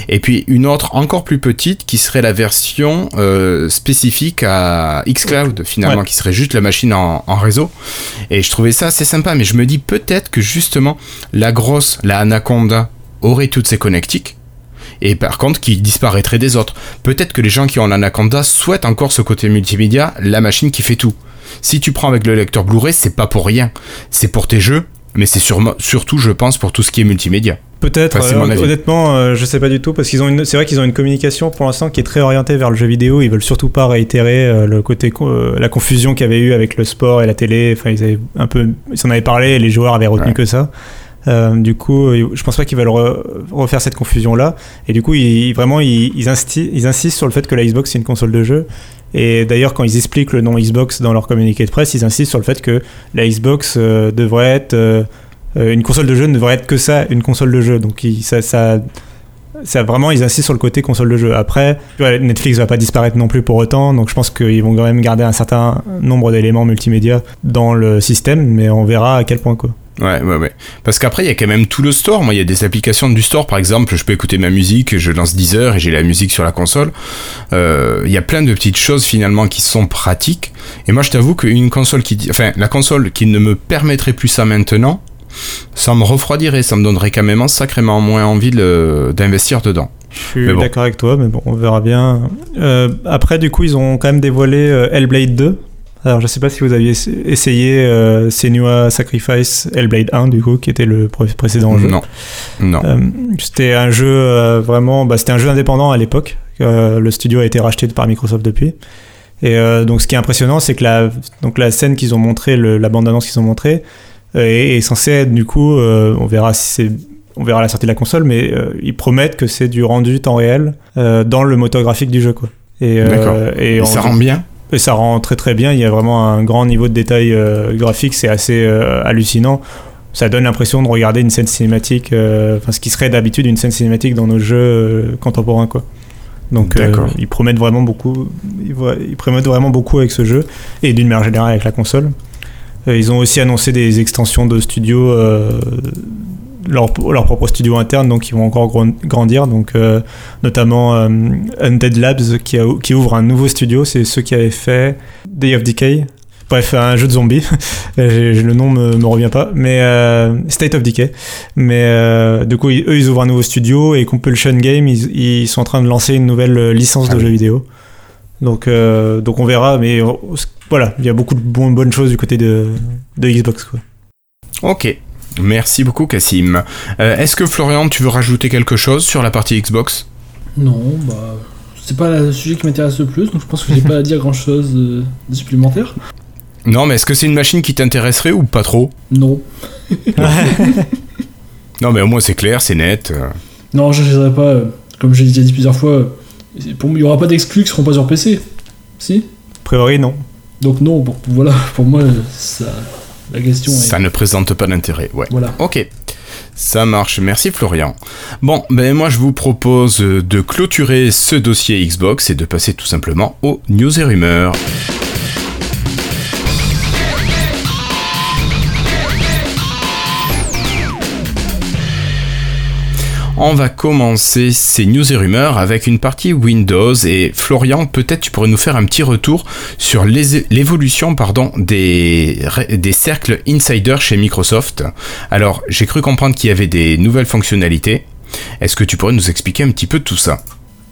Et puis une autre encore plus petite qui serait la version euh, spécifique à xCloud finalement, Ouais. qui serait juste la machine en, en réseau. Et je trouvais ça assez sympa, mais je me dis peut-être que justement la grosse, la Anaconda, aurait toutes ses connectiques. Et par contre, qui disparaîtrait des autres. Peut-être que les gens qui ont l'Anaconda souhaitent encore ce côté multimédia, la machine qui fait tout. Si tu prends avec le lecteur Blu-ray, c'est pas pour rien. C'est pour tes jeux, mais c'est sûrement- surtout, je pense, pour tout ce qui est multimédia. Peut-être, Enfin, euh, honnêtement, euh, je sais pas du tout, parce qu'ils ont une, c'est vrai qu'ils ont une communication pour l'instant qui est très orientée vers le jeu vidéo. Ils veulent surtout pas réitérer euh, le côté, euh, la confusion qu'il y avait eu avec le sport et la télé. Enfin, ils avaient un peu, ils s'en avaient parlé et les joueurs avaient retenu Ouais. que ça. Du coup, je pense pas qu'ils veulent re- refaire cette confusion-là. Et du coup, ils, vraiment, ils, ils, insti- ils insistent sur le fait que la Xbox c'est une console de jeu. Et d'ailleurs, quand ils expliquent le nom Xbox dans leur communiqué de presse, ils insistent sur le fait que la Xbox euh, devrait être euh, euh, une console de jeu ne devrait être que ça, une console de jeu. Donc ça, ça, vraiment, ils insistent sur le côté console de jeu. Après, Netflix va pas disparaître non plus pour autant, donc je pense qu'ils vont quand même garder un certain nombre d'éléments multimédia dans le système, mais on verra à quel point quoi. Ouais, ouais, ouais. Parce qu'après, il y a quand même tout le store. Moi, il y a des applications du store, par exemple, je peux écouter ma musique, je lance Deezer et j'ai la musique sur la console. Euh, Il y a plein de petites choses finalement qui sont pratiques. Et moi, je t'avoue qu'une console qui, enfin, la console qui ne me permettrait plus ça maintenant, ça me refroidirait, ça me donnerait quand même sacrément moins envie d'investir dedans. Je suis bon. d'accord avec toi, mais bon, on verra bien. Euh, après, du coup, ils ont quand même dévoilé euh, Hellblade 2. Alors, je sais pas si vous aviez essa- essayé euh, Senua Sacrifice Hellblade 1, du coup, qui était le pré- précédent jeu. Non, non. Euh, c'était un jeu euh, vraiment, bah, c'était un jeu indépendant à l'époque. Euh, le studio a été racheté par Microsoft depuis. Et donc, ce qui est impressionnant, c'est que la, donc la scène qu'ils ont montrée, la bande-annonce qu'ils ont montrée, est, est censée être du coup, on verra si c'est, on verra la sortie de la console, mais euh, ils promettent que c'est du rendu temps réel euh, dans le moteur graphique du jeu, quoi. Et, euh, D'accord. et, ça rend bien. Et ça rend très très bien. Il y a vraiment un grand niveau de détail euh, graphique, c'est assez euh, hallucinant. Ça donne l'impression de regarder une scène cinématique, euh, enfin ce qui serait d'habitude une scène cinématique dans nos jeux contemporains, quoi. Donc ils promettent vraiment beaucoup, ils, promettent vraiment beaucoup avec ce jeu et d'une manière générale avec la console. Ils ont aussi annoncé des extensions de studios, euh, leur, leur propre studio interne, donc ils vont encore grandir. Donc euh, notamment euh, Undead Labs qui, a- qui ouvre un nouveau studio, c'est ceux qui avaient fait Day of Decay. Bref, un jeu de zombies. Le nom me, me revient pas, mais euh, State of Decay. Mais du coup, ils- eux, ils ouvrent un nouveau studio et Compulsion Game, ils, ils sont en train de lancer une nouvelle licence Ah de oui. jeux vidéo. Donc, euh, donc on verra, mais euh, voilà, il y a beaucoup de bon- bonnes choses du côté de, de Xbox. Quoi. Ok. Merci beaucoup, Cassim. Euh, Est-ce que Florian, tu veux rajouter quelque chose sur la partie Xbox? Non, bah. C'est pas le sujet qui m'intéresse le plus, donc je pense que j'ai pas à dire grand chose de supplémentaire. Non, mais est-ce que c'est une machine qui t'intéresserait ou pas trop? Non. Non, mais au moins c'est clair, c'est net. euh. Non, je n'achèterai pas, euh, comme j'ai déjà dit plusieurs fois, euh, pour moi, il y aura pas d'exclus qui seront pas sur PC. Si? A priori, non. Donc non, bon, voilà, pour moi, ça, la question est... Ça ne présente pas d'intérêt, ouais. Voilà. Ok. Ça marche, merci Florian. Bon, ben moi je vous propose de clôturer ce dossier Xbox et de passer tout simplement aux news et rumeurs. On va commencer ces news et rumeurs avec une partie Windows et Florian, peut-être tu pourrais nous faire un petit retour sur l'évolution des, des cercles insider chez Microsoft. Alors, j'ai cru comprendre qu'il y avait des nouvelles fonctionnalités. Est-ce que tu pourrais nous expliquer un petit peu tout ça?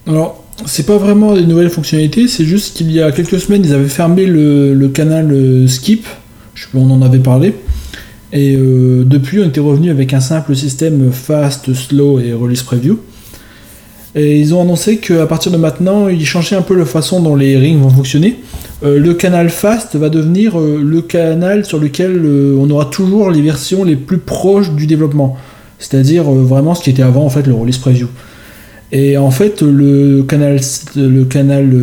Alors, c'est pas vraiment des nouvelles fonctionnalités, c'est juste qu'il y a quelques semaines, ils avaient fermé le, le canal euh, Skip, je sais pas, on en avait parlé, et euh, depuis, on était revenu avec un simple système fast, slow et release preview. Et ils ont annoncé qu'à partir de maintenant, ils changeaient un peu la façon dont les rings vont fonctionner. Euh, le canal Fast va devenir euh, le canal sur lequel on aura toujours les versions les plus proches du développement. C'est-à-dire vraiment ce qui était avant en fait le release preview. Et en fait, le canal, le canal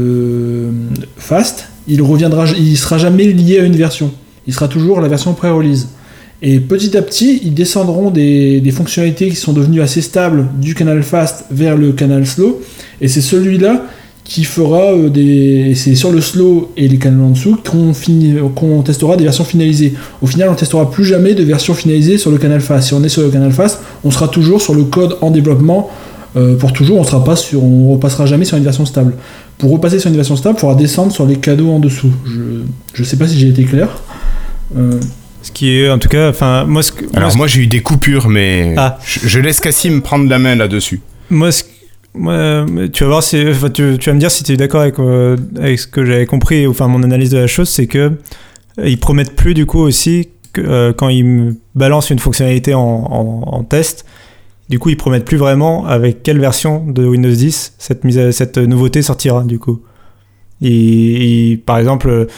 Fast, il reviendra, il sera jamais lié à une version. Il sera toujours la version pré-release. Et petit à petit, ils descendront des, fonctionnalités qui sont devenues assez stables du canal Fast vers le canal Slow. Et c'est celui-là qui fera euh, des. C'est sur le slow et les canaux en dessous qu'on fini- testera des versions finalisées. Au final, on testera plus jamais de versions finalisées sur le canal fast. Si on est sur le canal fast, on sera toujours sur le code en développement euh, pour toujours. On sera pas sur, on repassera jamais sur une version stable. Pour repasser sur une version stable, il faudra descendre sur les cadeaux en dessous. Je, je sais pas si j'ai été clair. Euh, Ce qui est, en tout cas, enfin, moi, ce que- moi, Alors moi j'ai eu des coupures, mais Ah. je, je laisse Cassim prendre la main là-dessus. Moi, ce- moi, tu vas voir si, enfin, tu, tu vas me dire si tu es d'accord avec, euh, avec ce que j'avais compris, enfin mon analyse de la chose, c'est que euh, ils promettent plus du coup aussi que euh, quand ils me balancent une fonctionnalité en, en- en test, du coup ils promettent plus vraiment avec quelle version de Windows 10 cette mise, à- cette nouveauté sortira du coup. Ils- par exemple,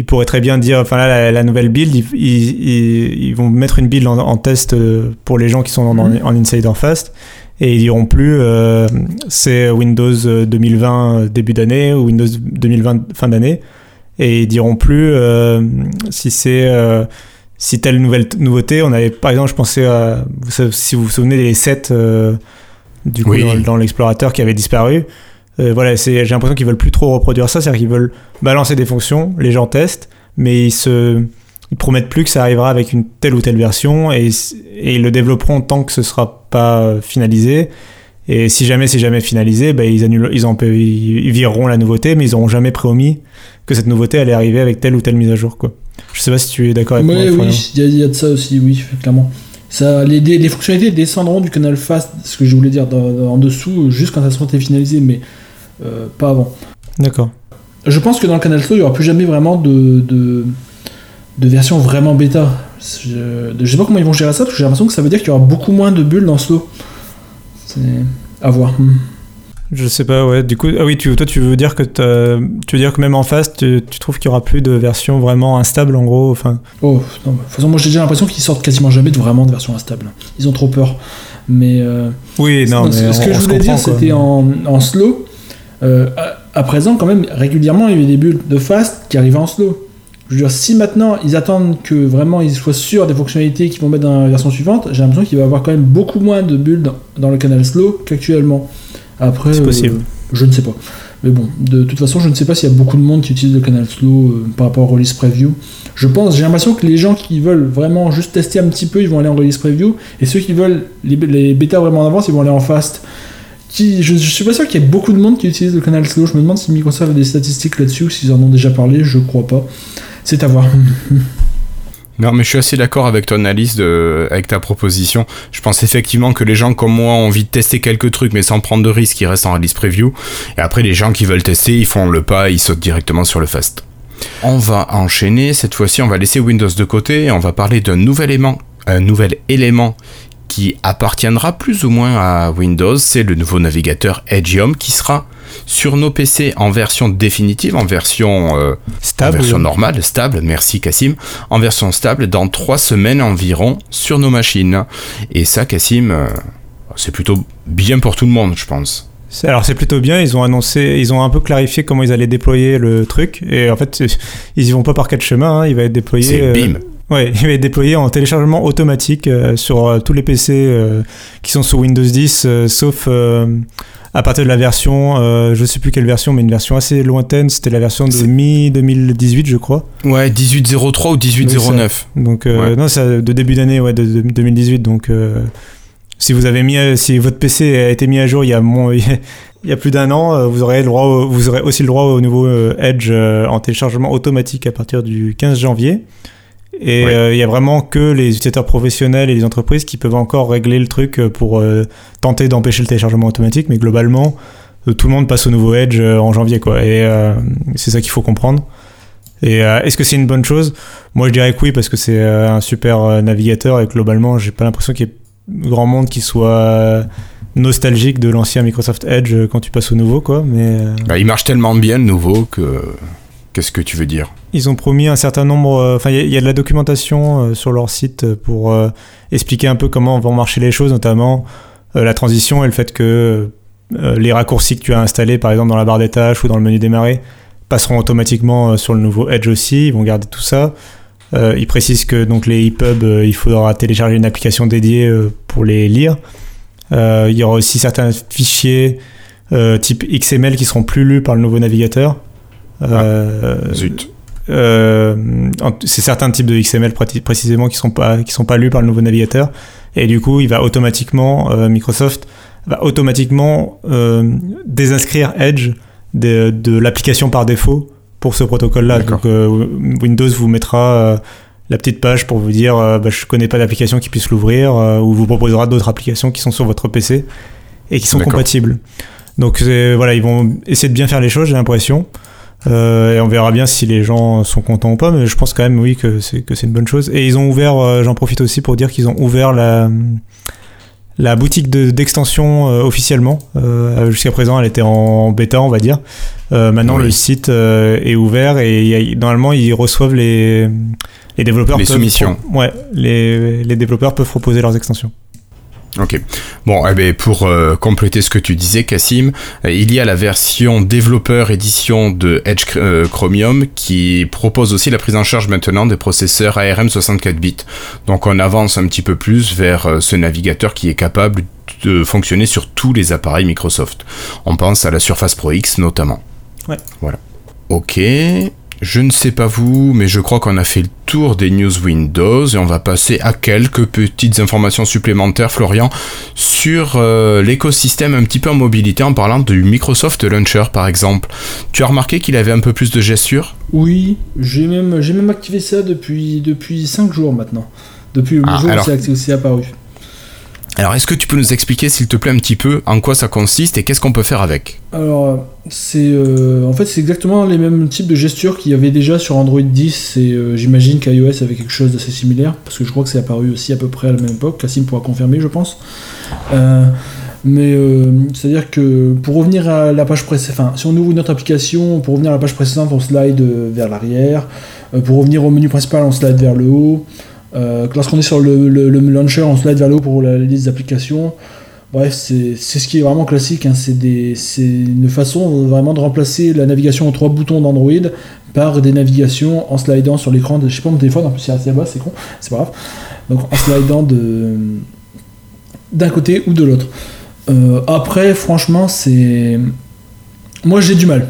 ils pourraient très bien dire, enfin là la, la nouvelle build, ils, ils- ils- ils vont mettre une build en, en test euh, pour les gens qui sont en, en, en Insider Fast. Et ils diront plus euh, c'est Windows euh, 2020 euh, début d'année ou Windows 2020 fin d'année. Et ils diront plus euh, si c'est euh, si telle nouvelle nouveauté on avait par exemple je pensais à si vous vous souvenez des sets du coup Oui. dans, dans l'explorateur qui avait disparu Euh, voilà c'est j'ai l'impression qu'ils veulent plus trop reproduire ça c'est-à-dire qu'ils veulent balancer des fonctions les gens testent mais ils se ils promettent plus que ça arrivera avec une telle ou telle version et, et ils le développeront tant que ce sera pas finalisé. Et si jamais c'est jamais finalisé, bah, ils, annulent, ils, en, ils, vireront la nouveauté, mais ils auront jamais promis que cette nouveauté allait arriver avec telle ou telle mise à jour. Quoi. Je sais pas si tu es d'accord avec Ouais, moi. Oui, il y, a- il y a de ça aussi, oui, clairement. Ça, les, les fonctionnalités descendront du canal fast, ce que je voulais dire dans- dans- en dessous, juste quand seront finalisées, mais euh, pas avant. D'accord. Je pense que dans le canal slow, il n'y aura plus jamais vraiment de, de, de version vraiment bêta. Je, je sais pas comment ils vont gérer ça, parce que j'ai l'impression que ça veut dire qu'il y aura beaucoup moins de bulles dans slow. C'est à voir. Hmm. Je sais pas, ouais. Du coup, ah oui, tu, toi, tu veux dire que tu veux dire que même en face, tu, tu trouves qu'il y aura plus de versions vraiment instables, en gros. Enfin, Oh, non, de toute façon, moi j'ai déjà l'impression qu'ils sortent quasiment jamais de vraiment de version instable. Ils ont trop peur. Mais. euh, oui, non, mais ce on- que je voulais dire, c'était en, en slow. Euh, à, à présent, quand même, régulièrement, il y avait des bulles de fast qui arrivaient en slow. Je veux dire, si maintenant ils attendent que vraiment ils soient sûrs des fonctionnalités qu'ils vont mettre dans la version suivante, j'ai l'impression qu'il va y avoir quand même beaucoup moins de bulles dans, dans le canal slow qu'actuellement. Après, C'est possible. euh, je ne sais pas. Mais bon, de toute façon, je ne sais pas s'il y a beaucoup de monde qui utilise le canal slow euh, par rapport au release preview. Je pense, j'ai l'impression que les gens qui veulent vraiment juste tester un petit peu, ils vont aller en release preview, et ceux qui veulent les, les bêtas vraiment en avance, ils vont aller en fast. Je suis pas sûr qu'il y ait beaucoup de monde qui utilise le canal slow. Je me demande si Microsoft a des statistiques là-dessus ou s'ils en ont déjà parlé. Je crois pas. C'est à voir. Non, mais je suis assez d'accord avec ton analyse, de, avec ta proposition. Je pense effectivement que les gens comme moi ont envie de tester quelques trucs, mais sans prendre de risques, ils restent en release preview. Et après, les gens qui veulent tester, ils font le pas, ils sautent directement sur le fast. On va enchaîner. Cette fois-ci, on va laisser Windows de côté et on va parler d'un nouvel élément, un nouvel élément qui appartiendra plus ou moins à Windows. C'est le nouveau navigateur Edgeium qui sera sur nos PC en version définitive, en version euh, en Stable. version normale, stable, merci Cassim, en version stable dans trois semaines environ sur nos machines. Et ça, Cassim, euh, c'est plutôt bien pour tout le monde, je pense. Alors c'est plutôt bien, ils ont annoncé, ils ont un peu clarifié comment ils allaient déployer le truc et en fait ils y vont pas par quatre chemins, hein, il va être déployé. C'est euh, bim. Ouais, il va être déployé en téléchargement automatique euh, sur euh, tous les PC euh, qui sont sous Windows 10, euh, sauf à partir de la version, je sais plus quelle version, mais une version assez lointaine, c'était la version de C'est- mi 2018 je crois. Ouais, 1803 ou 1809. Donc Ouais. non, ça de début d'année, ouais, de, de- 2018. Donc si vous avez mis, si votre PC a été mis à jour il y a moins, il y a plus d'un an, vous aurez le droit, au- vous aurez aussi le droit au nouveau Edge en téléchargement automatique à partir du 15 janvier. Et Ouais. euh, il y a vraiment que les utilisateurs professionnels et les entreprises qui peuvent encore régler le truc euh, pour euh, tenter d'empêcher le téléchargement automatique. Mais globalement, euh, tout le monde passe au nouveau Edge en janvier, quoi. Et c'est ça qu'il faut comprendre. Et est-ce que c'est une bonne chose? Moi, je dirais que oui, parce que c'est un super navigateur et globalement, j'ai pas l'impression qu'il y ait grand monde qui soit nostalgique de l'ancien Microsoft Edge quand tu passes au nouveau, quoi. Mais Bah, il marche tellement bien le nouveau que. Qu'est-ce que tu veux dire ils ont promis un certain nombre. euh, Enfin, il y a- de la documentation euh, sur leur site euh, pour expliquer un peu comment vont marcher les choses, notamment la transition et le fait que les raccourcis que tu as installés, par exemple dans la barre des tâches ou dans le menu démarrer, passeront automatiquement sur le nouveau Edge aussi. Ils vont garder tout ça. Ils précisent que donc les EPUB, il faudra télécharger une application dédiée pour les lire. Il y aura aussi certains fichiers type XML qui seront plus lus par le nouveau navigateur. Euh, Zut. euh, c'est certains types de XML précisément qui sont pas qui sont pas lus par le nouveau navigateur. Et du coup il va automatiquement euh, Microsoft va automatiquement désinscrire Edge de, de l'application par défaut pour ce protocole là D'accord. donc euh, Windows vous mettra euh, la petite page pour vous dire euh, bah, je connais pas d'application qui puisse l'ouvrir ou vous proposera d'autres applications qui sont sur votre PC et qui sont compatibles. Donc voilà ils vont essayer de bien faire les choses j'ai l'impression euh, et on verra bien si les gens sont contents ou pas, mais je pense quand même oui que c'est que c'est une bonne chose. Et ils ont ouvert, euh, j'en profite aussi pour dire qu'ils ont ouvert la la boutique de- d'extension euh, officiellement. Euh, Jusqu'à présent, elle était en bêta, on va dire. Euh, maintenant, Oui. le site est ouvert et y a- normalement, ils reçoivent les les développeurs Les peuvent soumissions. pro- ouais, les les développeurs peuvent proposer leurs extensions. Ok. Bon, eh ben, pour euh, compléter ce que tu disais, Cassim, euh, il y a la version développeur édition de Edge euh, Chromium qui propose aussi la prise en charge maintenant des processeurs ARM 64 bits. Donc on avance un petit peu plus vers ce navigateur qui est capable de fonctionner sur tous les appareils Microsoft. On pense à la Surface Pro X notamment. Ouais. Voilà. Ok. Je ne sais pas vous, mais je crois qu'on a fait le tour des news Windows et on va passer à quelques petites informations supplémentaires, Florian, sur euh, l'écosystème un petit peu en mobilité en parlant du Microsoft Launcher par exemple. Tu as remarqué qu'il avait un peu plus de gestures Oui, j'ai même, j'ai même activé ça depuis, depuis 5 jours maintenant. Depuis le Ah, jour où c'est apparu. Alors est-ce que tu peux nous expliquer s'il te plaît un petit peu en quoi ça consiste et qu'est-ce qu'on peut faire avec? Alors, c'est euh, en fait c'est exactement les mêmes types de gestures qu'il y avait déjà sur Android 10 et euh, j'imagine qu'iOS avait quelque chose d'assez similaire parce que je crois que c'est apparu aussi à peu près à la même époque. Cassim pourra confirmer, je pense. Euh, mais c'est-à-dire que pour revenir à la page précédente, enfin si on ouvre une autre application, pour revenir à la page précédente, on slide vers l'arrière. Pour revenir au menu principal, on slide vers le haut. Euh, Lorsqu'on est sur le, launcher, on slide vers le haut pour la liste d'applications. Bref, c'est ce qui est vraiment classique. hein. C'est une façon vraiment de remplacer la navigation en trois boutons d'Android par des navigations en slidant sur l'écran. Je sais pas, mon téléphone, en plus c'est assez bas, c'est con, c'est pas grave. Donc en slidant d'un côté ou de l'autre. Euh, après, franchement, c'est. Moi j'ai du mal.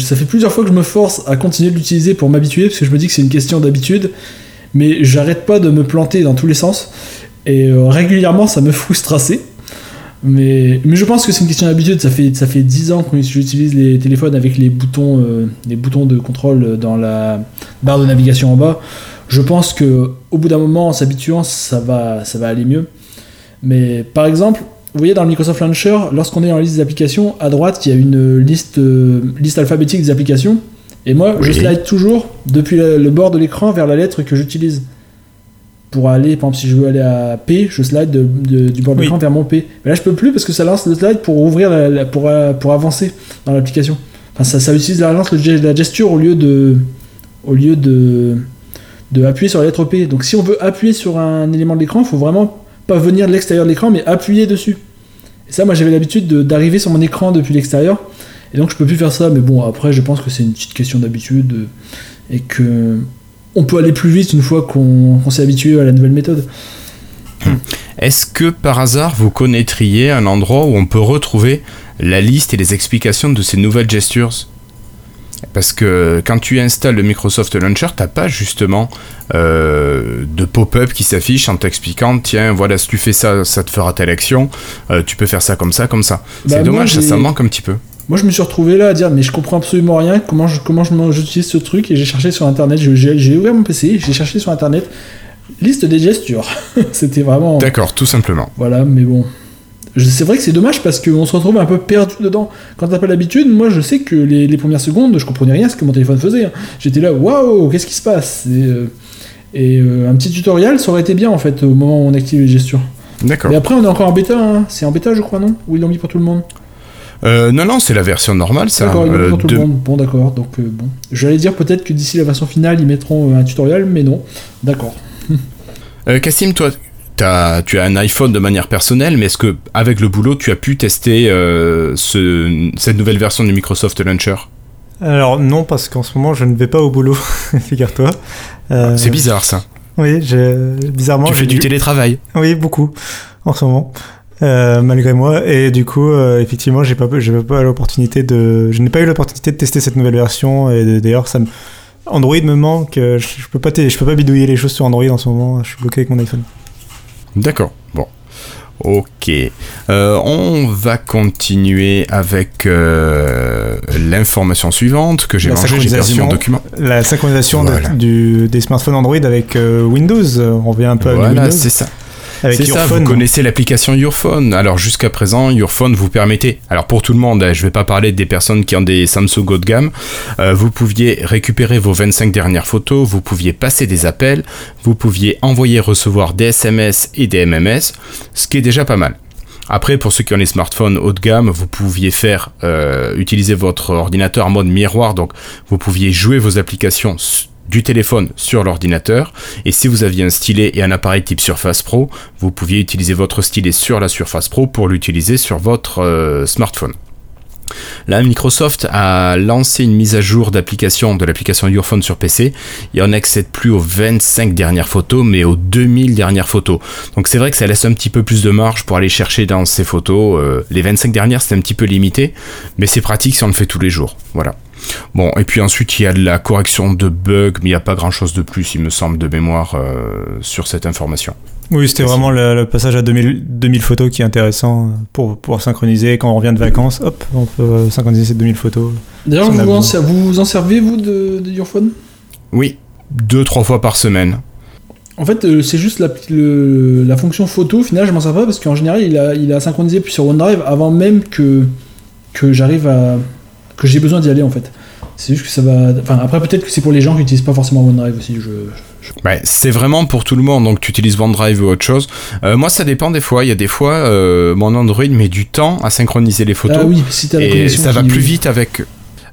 Ça fait plusieurs fois que je me force à continuer de l'utiliser pour m'habituer, parce que je me dis que c'est une question d'habitude, mais j'arrête pas de me planter dans tous les sens, et euh, régulièrement ça me frustre assez. Mais, mais je pense que c'est une question d'habitude, ça fait, ça fait 10 ans que j'utilise les téléphones avec les boutons, euh, les boutons de contrôle dans la barre de navigation en bas. Je pense que au bout d'un moment, en s'habituant, ça va, ça va aller mieux. Mais par exemple, vous voyez dans le Microsoft Launcher, lorsqu'on est la liste des applications, à droite, il y a une liste, euh, liste alphabétique des applications. Et moi, je slide toujours depuis le, bord de l'écran vers la lettre que j'utilise. Pour aller, par exemple, si je veux aller à P, je slide de- de- du bord de Oui. l'écran vers mon P. Mais là, je peux plus parce que ça lance le slide pour ouvrir, la- la- pour, euh, pour avancer dans l'application. Enfin, ça, ça utilise la, lance la gesture au lieu de, au lieu de, de appuyer sur la lettre P. Donc, si on veut appuyer sur un élément de l'écran, il faut vraiment pas venir de l'extérieur de l'écran, mais appuyer dessus. Et ça, moi, j'avais l'habitude de- d'arriver sur mon écran depuis l'extérieur. Et donc, je peux plus faire ça. Mais bon, après, je pense que c'est une petite question d'habitude euh, et que on peut aller plus vite une fois qu'on s'est habitué à la nouvelle méthode. Est-ce que par hasard vous connaîtriez un endroit où on peut retrouver la liste et les explications de ces nouvelles gestures? Parce que quand tu installes le Microsoft Launcher, t'as pas justement euh, de pop-up qui s'affiche en t'expliquant tiens voilà si tu fais ça ça te fera telle action, euh, tu peux faire ça comme ça comme ça. Bah, C'est dommage ça, ça manque un petit peu. Moi, je me suis retrouvé là à dire, mais je comprends absolument rien. Comment je, comment je, j'utilise ce truc Et j'ai cherché sur internet. J'ai- ouvert mon PC, j'ai cherché sur internet liste des gestures. C'était vraiment. D'accord, tout simplement. Voilà, mais bon. C'est vrai que c'est dommage parce qu'on se retrouve un peu perdu dedans. Quand t'as pas l'habitude, moi je sais que les, les premières secondes, je comprenais rien à ce que mon téléphone faisait. hein. J'étais là, waouh, qu'est-ce qui se passe? Et, euh, et, euh, un petit tutoriel, ça aurait été bien en fait au moment où on active les gestures. D'accord. Mais après, on est encore en bêta, hein. c'est en bêta, je crois, non? Ou ils l'ont mis pour tout le monde? Euh, non, non, c'est la version normale, ça. D'accord, Euh, pour tout de- le monde. Bon, d'accord, donc euh, bon. J'allais dire peut-être que d'ici la version finale, ils mettront euh, un tutoriel, mais non. D'accord. Euh, Cassim, toi, t'as- tu as un iPhone de manière personnelle, mais est-ce que avec le boulot, tu as pu tester euh, ce- cette nouvelle version du Microsoft Launcher? Alors non, parce qu'en ce moment, je ne vais pas au boulot, figure-toi. Euh, C'est bizarre, ça. Oui, bizarrement, tu j'ai fais du télétravail. Oui, beaucoup, en ce moment. Euh, malgré moi et du coup euh, effectivement j'ai pas j'ai pas l'opportunité de je n'ai pas eu l'opportunité de tester cette nouvelle version et d'ailleurs ça me Android me manque euh, je, je peux pas je peux pas bidouiller les choses sur Android en ce moment je suis bloqué avec mon iPhone D'accord. Bon. Ok. Euh, on va continuer avec euh, l'information suivante que j'ai mangée. J'ai perdu mon synchronisation. document. la synchronisation de- Voilà. du, des smartphones Android avec euh, Windows on revient un peu à Voilà, Windows c'est ça. C'est ça, vous connaissez l'application Yourphone. Alors jusqu'à présent, Yourphone vous permettait, alors pour tout le monde, hein, je vais pas parler des personnes qui ont des Samsung haut de gamme, euh, vous pouviez récupérer vos 25 dernières photos, vous pouviez passer des appels, vous pouviez envoyer recevoir des SMS et des MMS, ce qui est déjà pas mal. Après, pour ceux qui ont les smartphones haut de gamme, vous pouviez faire euh, utiliser votre ordinateur en mode miroir, donc vous pouviez jouer vos applications du téléphone sur l'ordinateur. Et si vous aviez un stylet et un appareil type Surface Pro, vous pouviez utiliser votre stylet sur la Surface Pro pour l'utiliser sur votre euh, smartphone. Là, Microsoft a lancé une mise à jour d'application de l'application Yourphone sur PC et on n'accède plus aux 25 dernières photos, mais aux 2000 dernières photos. Donc c'est vrai que ça laisse un petit peu plus de marge pour aller chercher dans ces photos. Euh, les 25 dernières, c'est un petit peu limité, mais c'est pratique si on le fait tous les jours. Voilà. Bon, et puis ensuite, il y a de la correction de bugs, mais il n'y a pas grand chose de plus, il me semble, de mémoire euh, sur cette information. Oui, c'était vraiment le, le passage à 2000, 2000 photos qui est intéressant pour pouvoir synchroniser. Quand on revient de vacances, hop, on peut euh, synchroniser ces 2000 photos. D'ailleurs, vous, en- vous vous en servez, vous, de, de Yourphone Oui, deux, trois fois par semaine. En fait, euh, c'est juste la, le- la fonction photo, au final, je m'en sers pas parce qu'en général, il a, il a synchronisé sur OneDrive avant même que, que j'arrive à. Que j'ai besoin d'y aller en fait. C'est juste que ça va. Enfin, après, peut-être que c'est pour les gens qui n'utilisent pas forcément OneDrive aussi. Je, je- Ouais, c'est vraiment pour tout le monde, donc tu utilises OneDrive ou autre chose. Euh, moi, ça dépend des fois. Il y a des fois, euh, mon Android met du temps à synchroniser les photos. Ah oui, si la et ça va plus vite avec.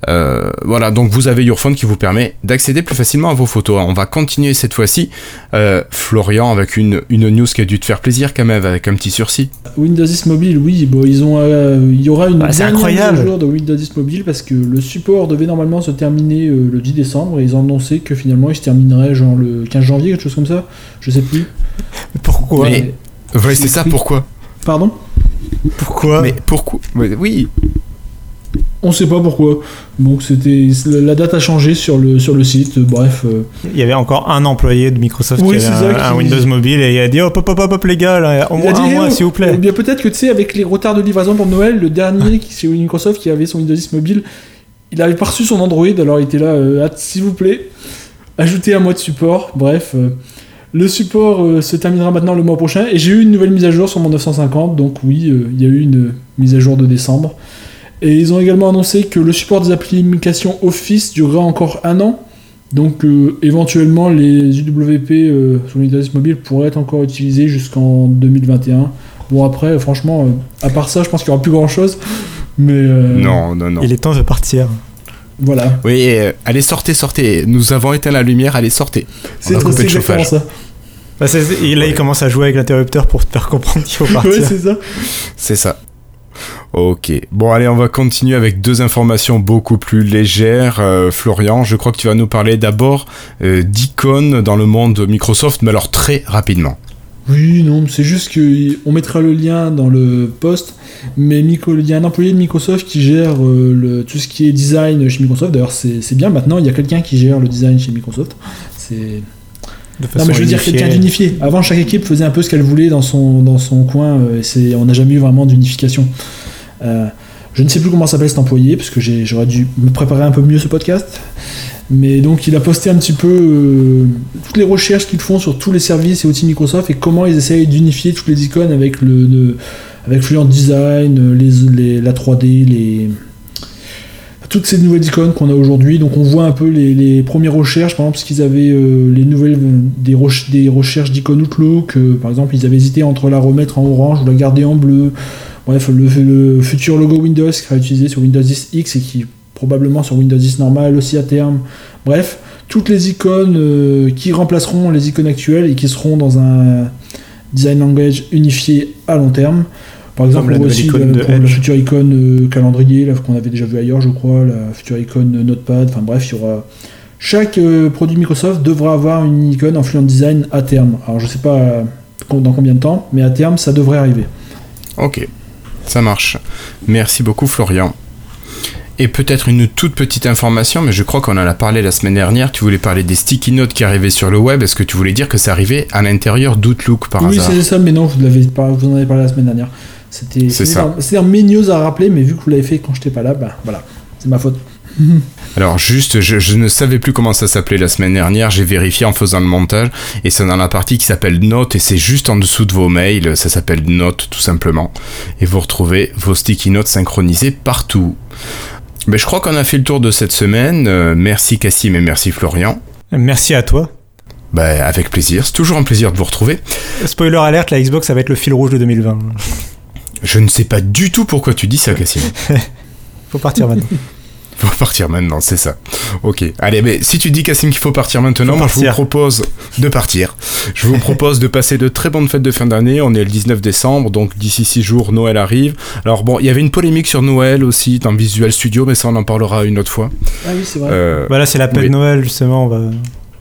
Euh, voilà, donc vous avez Yourphone qui vous permet d'accéder plus facilement à vos photos. On va continuer cette fois-ci, euh, Florian, avec une, une news qui a dû te faire plaisir quand même, avec un petit sursis. Windows 10 Mobile, oui, bon, ils ont, euh, il y aura une Ah, incroyable. mise à jour de Windows 10 Mobile parce que le support devait normalement se terminer euh, le 10 décembre et ils ont annoncé que finalement il se terminerait genre le 15 janvier, quelque chose comme ça. Je sais plus. Pourquoi Mais- Ouais, c'est ça, pourquoi? Pardon? Pourquoi? Mais pourquoi? Oui, On sait pas pourquoi. Donc c'était la date a changé sur le sur le site. Bref, euh, Il y avait encore un employé de Microsoft Oui, qui avait un, Windows mobile et il a dit hop hop hop hop, hop, les gars, là, au moins un eh, mois oh, s'il vous Ou plaît. bien peut-être que tu sais avec les retards de livraison pour Noël, le dernier qui chez Microsoft qui avait son Windows 10 Mobile, il avait pas reçu son Android, alors il était là, euh, Ah, s'il vous plaît, ajoutez un mois de support. Bref, euh, le support euh, se terminera maintenant le mois prochain et j'ai eu une nouvelle mise à jour sur mon 950, donc oui, euh, il y a eu une mise à jour de décembre. Et ils ont également annoncé que le support des applications Office durera encore un an. Donc euh, éventuellement les UWP euh, sur Windows 10 Mobile pourraient être encore utilisés jusqu'en 2021. Bon après franchement, euh, à part ça je pense qu'il n'y aura plus grand chose. Mais euh, non, non, non. Il est temps de partir. voilà. Oui, euh, allez, sortez, sortez. Nous avons éteint la lumière, allez, sortez. C'est coupé le chauffage. ça. Bah, et là il commence à jouer avec l'interrupteur pour te faire comprendre qu'il faut partir. Ouais, c'est ça. C'est ça. Ok. Bon, allez, on va continuer avec deux informations beaucoup plus légères. Euh, Florian, je crois que tu vas nous parler d'abord euh, d'icônes dans le monde Microsoft, mais alors très rapidement. Oui, non, c'est juste que on mettra le lien dans le post, mais il y a un employé de Microsoft qui gère euh, le, tout ce qui est design chez Microsoft. D'ailleurs, c'est bien maintenant, il y a quelqu'un qui gère le design chez Microsoft. C'est De Non façon mais je veux dire unifiée. quelqu'un d'unifié. Avant chaque équipe faisait un peu ce qu'elle voulait dans son, dans son coin. euh, et c'est, on n'a jamais eu vraiment d'unification. Euh, je ne sais plus comment s'appelle cet employé parce que j'ai- j'aurais dû me préparer un peu mieux ce podcast. Mais donc il a posté un petit peu euh, toutes les recherches qu'ils font sur tous les services et outils Microsoft et comment ils essayent d'unifier toutes les icônes avec le, le- avec Fluent Design, les, les- la 3D, les toutes ces nouvelles icônes qu'on a aujourd'hui. Donc on voit un peu les, premières recherches, par exemple, parce qu'ils avaient euh, les nouvelles des, recherches d'icônes Outlook. euh, par exemple, ils avaient hésité entre la remettre en orange ou la garder en bleu. Bref, le, le futur logo Windows qui sera utilisé sur Windows 10 X et qui probablement sur Windows 10 normal aussi à terme. Bref, toutes les icônes euh, qui remplaceront les icônes actuelles et qui seront dans un design language unifié à long terme. Par exemple, la aussi icône la, de pour icône euh, calendrier, là, qu'on avait déjà vu ailleurs, je crois, la future icône Notepad. Enfin bref, il y aura. Chaque euh, produit Microsoft devra avoir une icône en Fluent Design à terme. Alors je sais pas euh, dans combien de temps, mais à terme, ça devrait arriver. Ok, ça marche. Merci beaucoup Florian. Et peut-être une toute petite information, mais je crois qu'on en a parlé la semaine dernière. Tu voulais parler des sticky notes qui arrivaient sur le web. Est-ce que tu voulais dire que ça arrivait à l'intérieur d'Outlook par oui, hasard? c'est ça, mais non, vous, l'avez pas, vous en avez parlé la semaine dernière. C'était C'est news à rappeler, mais vu que vous l'avez fait quand j'étais pas là, bah voilà, c'est ma faute. Alors juste, je, je ne savais plus comment ça s'appelait la semaine dernière. J'ai vérifié en faisant le montage et c'est dans la partie qui s'appelle Notes et c'est juste en dessous de vos mails. Ça s'appelle Notes tout simplement. Et vous retrouvez vos sticky notes synchronisés partout. Mais je crois qu'on a fait le tour de cette semaine. Euh, merci Cassim et merci Florian. Merci à toi. Bah, avec plaisir. C'est toujours un plaisir de vous retrouver. Spoiler alerte, la Xbox, ça va être le fil rouge de 2020. Je ne sais pas du tout pourquoi tu dis ça, Cassim. Faut partir maintenant. Faut partir maintenant, c'est ça. Ok. Allez, mais si tu dis, Cassim, qu'il faut partir maintenant, Faut moi je vous propose de partir. Je vous propose de passer de très bonnes fêtes de fin d'année. On est le 19 décembre, donc d'ici 6 jours, Noël arrive. Alors bon, il y avait une polémique sur Noël aussi dans Visual Studio, mais ça on en parlera une autre fois. Ah oui, c'est vrai. Euh, Voilà, c'est la paix Oui. de Noël, justement. On va...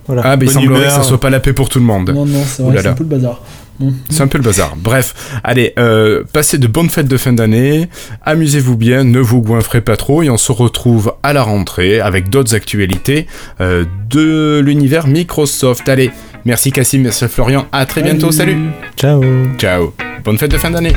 Voilà. ah, mais il Bonne semblerait humeur. que ça soit pas la paix pour tout le monde. non, non, c'est vrai, là c'est un là. peu le bazar. C'est un peu le bazar. Bref, allez, euh, passez de bonnes fêtes de fin d'année, amusez-vous bien, ne vous goinfrez pas trop, et on se retrouve à la rentrée avec d'autres actualités euh, de l'univers Microsoft. Allez, merci Cassim, merci Florian, à très bientôt, salut. Ciao. Ciao. Bonne fête de fin d'année